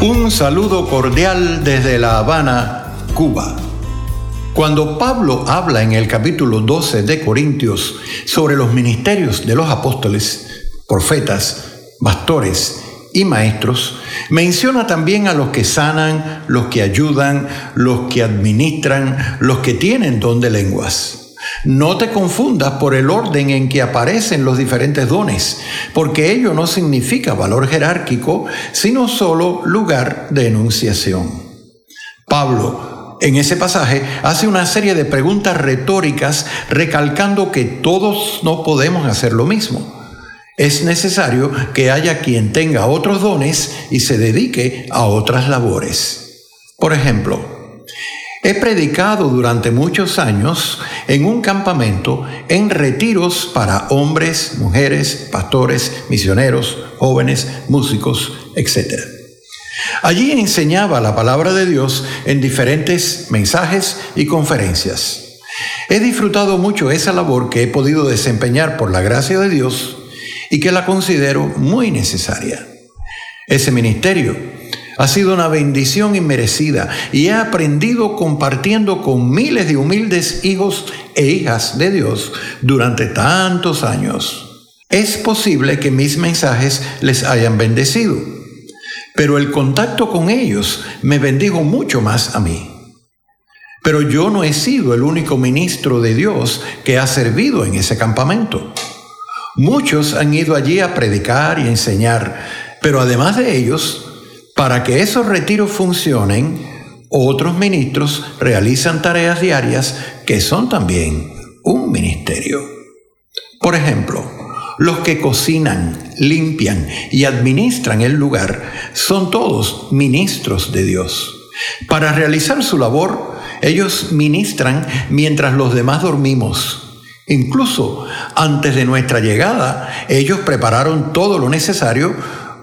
Un saludo cordial desde La Habana, Cuba. Cuando Pablo habla en el capítulo 12 de Corintios sobre los ministerios de los apóstoles, profetas, pastores y maestros, menciona también a los que sanan, los que ayudan, los que administran, los que tienen don de lenguas. No te confundas por el orden en que aparecen los diferentes dones, porque ello no significa valor jerárquico, sino solo lugar de enunciación. Pablo, en ese pasaje, hace una serie de preguntas retóricas recalcando que todos no podemos hacer lo mismo. Es necesario que haya quien tenga otros dones y se dedique a otras labores. Por ejemplo, He predicado durante muchos años en un campamento en retiros para hombres, mujeres, pastores, misioneros, jóvenes, músicos, etc. Allí enseñaba la palabra de Dios en diferentes mensajes y conferencias. He disfrutado mucho esa labor que he podido desempeñar por la gracia de Dios y que la considero muy necesaria. Ese ministerio ha sido una bendición inmerecida y he aprendido compartiendo con miles de humildes hijos e hijas de Dios durante tantos años. Es posible que mis mensajes les hayan bendecido, pero el contacto con ellos me bendijo mucho más a mí. Pero yo no he sido el único ministro de Dios que ha servido en ese campamento. Muchos han ido allí a predicar y enseñar, pero además de ellos, para que esos retiros funcionen, otros ministros realizan tareas diarias que son también un ministerio. Por ejemplo, los que cocinan, limpian y administran el lugar son todos ministros de Dios. Para realizar su labor, ellos ministran mientras los demás dormimos. Incluso antes de nuestra llegada, ellos prepararon todo lo necesario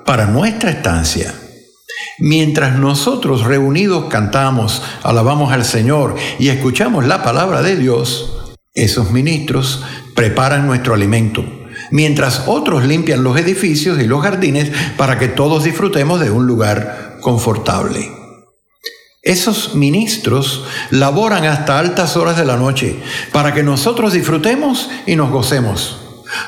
para nuestra estancia. Mientras nosotros reunidos cantamos, alabamos al Señor y escuchamos la palabra de Dios, esos ministros preparan nuestro alimento, mientras otros limpian los edificios y los jardines para que todos disfrutemos de un lugar confortable. Esos ministros laboran hasta altas horas de la noche para que nosotros disfrutemos y nos gocemos.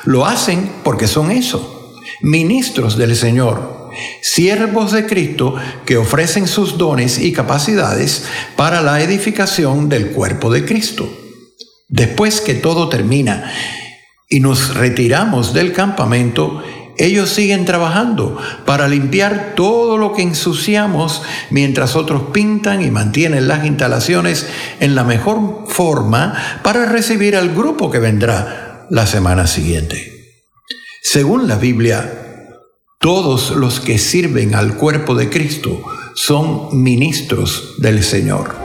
Lo hacen porque son eso, ministros del Señor siervos de Cristo que ofrecen sus dones y capacidades para la edificación del cuerpo de Cristo. Después que todo termina y nos retiramos del campamento, ellos siguen trabajando para limpiar todo lo que ensuciamos mientras otros pintan y mantienen las instalaciones en la mejor forma para recibir al grupo que vendrá la semana siguiente. Según la Biblia, todos los que sirven al cuerpo de Cristo son ministros del Señor.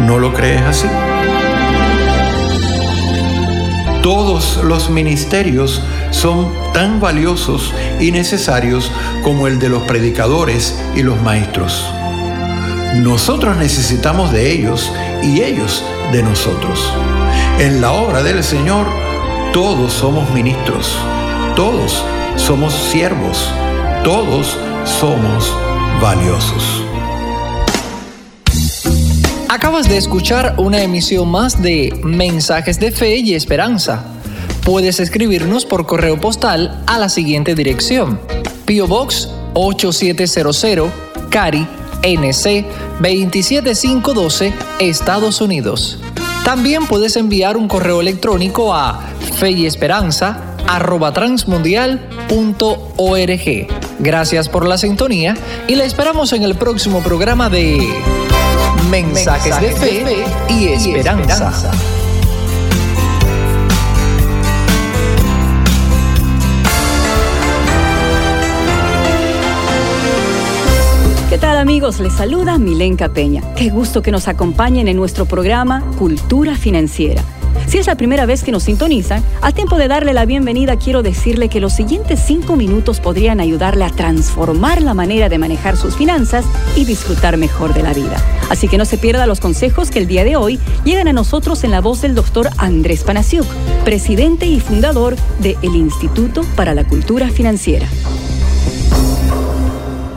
¿No lo crees así? Todos los ministerios son tan valiosos y necesarios como el de los predicadores y los maestros. Nosotros necesitamos de ellos y ellos de nosotros. En la obra del Señor todos somos ministros, todos somos siervos, todos somos valiosos. Acabas de escuchar una emisión más de Mensajes de Fe y Esperanza. Puedes escribirnos por correo postal a la siguiente dirección: Pio Box 8700, Cari, NC 27512, Estados Unidos. También puedes enviar un correo electrónico a feyesperanza@transmundial.org. Gracias por la sintonía y la esperamos en el próximo programa de Mensajes, de, fe y esperanza. ¿Qué tal amigos? Les saluda Milenka Peña. Qué gusto que nos acompañen en nuestro programa Cultura Financiera. Si es la primera vez que nos sintonizan, a tiempo de darle la bienvenida quiero decirle que los siguientes cinco minutos podrían ayudarle a transformar la manera de manejar sus finanzas y disfrutar mejor de la vida. Así que no se pierda los consejos que el día de hoy llegan a nosotros en la voz del doctor Andrés Panasiuk, presidente y fundador de el Instituto para la Cultura Financiera.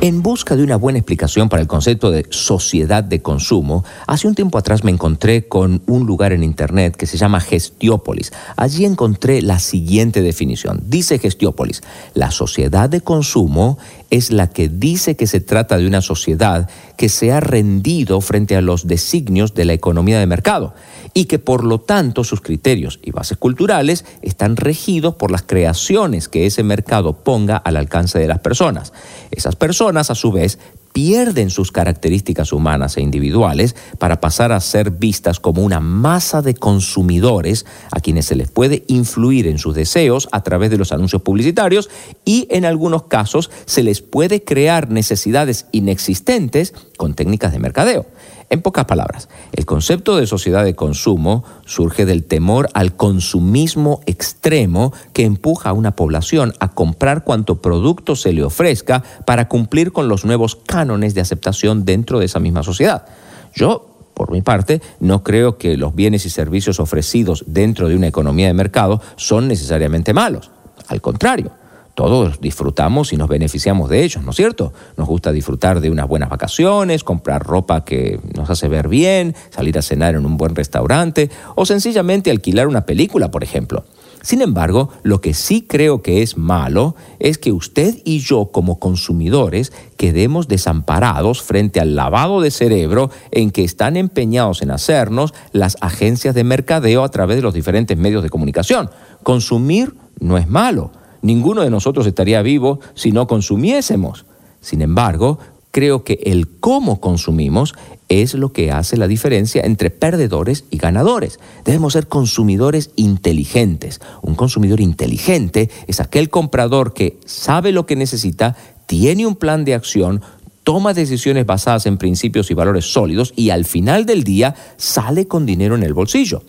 En busca de una buena explicación para el concepto de sociedad de consumo, hace un tiempo atrás me encontré con un lugar en Internet que se llama Gestiópolis. Allí encontré la siguiente definición. Dice Gestiópolis, la sociedad de consumo es la que dice que se trata de una sociedad que se ha rendido frente a los designios de la economía de mercado y que por lo tanto sus criterios y bases culturales están regidos por las creaciones que ese mercado ponga al alcance de las personas. Esas personas a su vez pierden sus características humanas e individuales para pasar a ser vistas como una masa de consumidores a quienes se les puede influir en sus deseos a través de los anuncios publicitarios y en algunos casos se les puede crear necesidades inexistentes con técnicas de mercadeo. En pocas palabras, el concepto de sociedad de consumo surge del temor al consumismo extremo que empuja a una población a comprar cuanto producto se le ofrezca para cumplir con los nuevos cánones de aceptación dentro de esa misma sociedad. Yo por mi parte, no creo que los bienes y servicios ofrecidos dentro de una economía de mercado son necesariamente malos. Al contrario, todos disfrutamos y nos beneficiamos de ellos, ¿no es cierto? Nos gusta disfrutar de unas buenas vacaciones, comprar ropa que nos hace ver bien, salir a cenar en un buen restaurante o sencillamente alquilar una película, por ejemplo. Sin embargo, lo que sí creo que es malo es que usted y yo como consumidores quedemos desamparados frente al lavado de cerebro en que están empeñados en hacernos las agencias de mercadeo a través de los diferentes medios de comunicación. Consumir no es malo Ninguno de nosotros estaría vivo si no consumiésemos. Sin embargo, creo que el cómo consumimos es lo que hace la diferencia entre perdedores y ganadores. Debemos ser consumidores inteligentes. Un consumidor inteligente es aquel comprador que sabe lo que necesita, tiene un plan de acción, toma decisiones basadas en principios y valores sólidos y al final del día sale con dinero en el bolsillo.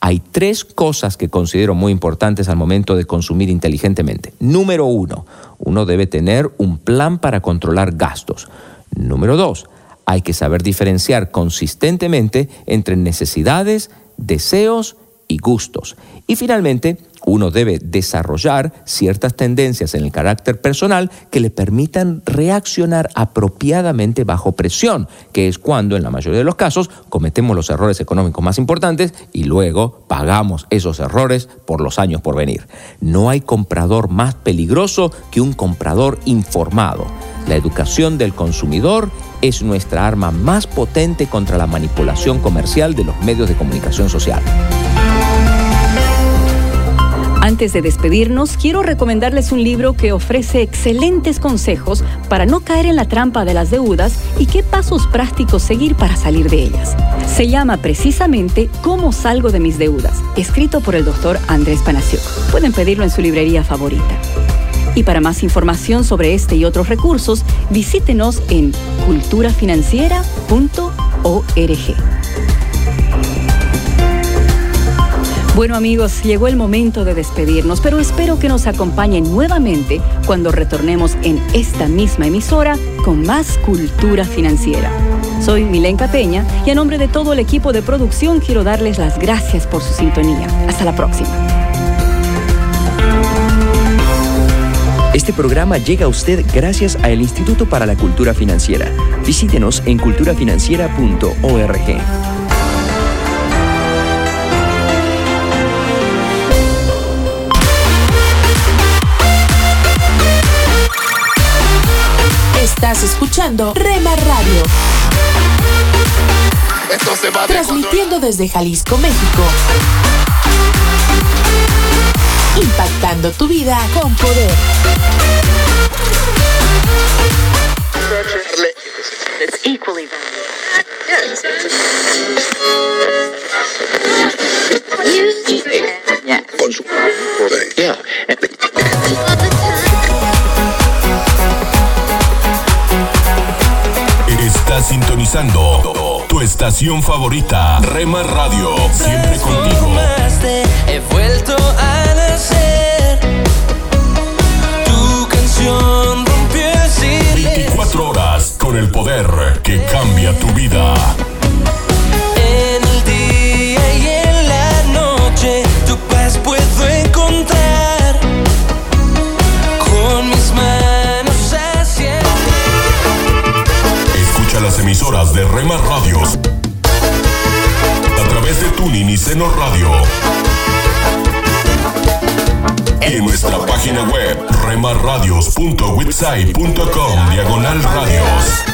Hay tres cosas que considero muy importantes al momento de consumir inteligentemente. Número uno, uno debe tener un plan para controlar gastos. Número dos, hay que saber diferenciar consistentemente entre necesidades, deseos y gustos. Y finalmente, uno debe desarrollar ciertas tendencias en el carácter personal que le permitan reaccionar apropiadamente bajo presión, que es cuando en la mayoría de los casos cometemos los errores económicos más importantes y luego pagamos esos errores por los años por venir. No hay comprador más peligroso que un comprador informado. La educación del consumidor es nuestra arma más potente contra la manipulación comercial de los medios de comunicación social. Antes de despedirnos, quiero recomendarles un libro que ofrece excelentes consejos para no caer en la trampa de las deudas y qué pasos prácticos seguir para salir de ellas. Se llama precisamente Cómo salgo de mis deudas, escrito por el doctor Andrés Panasiuk. Pueden pedirlo en su librería favorita. Y para más información sobre este y otros recursos, visítenos en culturafinanciera.org. Bueno amigos, llegó el momento de despedirnos, pero espero que nos acompañen nuevamente cuando retornemos en esta misma emisora con más cultura financiera. Soy Milenka Peña y a nombre de todo el equipo de producción quiero darles las gracias por su sintonía. Hasta la próxima. Este programa llega a usted gracias al Instituto para la Cultura Financiera. Visítenos en culturafinanciera.org. escuchando Rema Radio. Transmitiendo desde Jalisco, México. Impactando tu vida con poder. Con su sintonizando tu estación favorita, Rema Radio, siempre contigo. He vuelto a nacer. Tu canción rompió el silencio. 24 horas con el poder que cambia tu vida. En el día y en la noche, tu paz puedo emisoras de Rema Radios a través de Tuning y Seno Radio. Y en nuestra página web remarradios.website.com diagonal radios.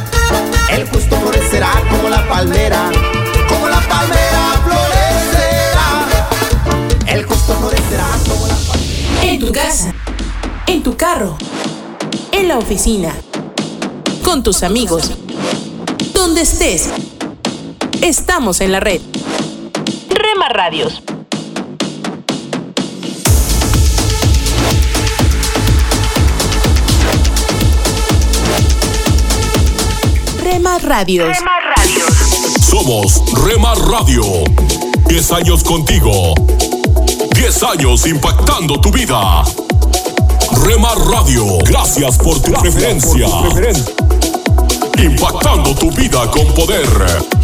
El justo florecerá como la palmera, como la palmera florecerá. El justo florecerá como la palmera. En tu casa, en tu carro, en la oficina, con tus amigos, donde estés. Estamos en la red. Rema Radios. Rema Radios. Somos Rema Radio. 10 años contigo. 10 años impactando tu vida. Rema Radio, gracias por tu preferencia. Impactando tu vida con poder.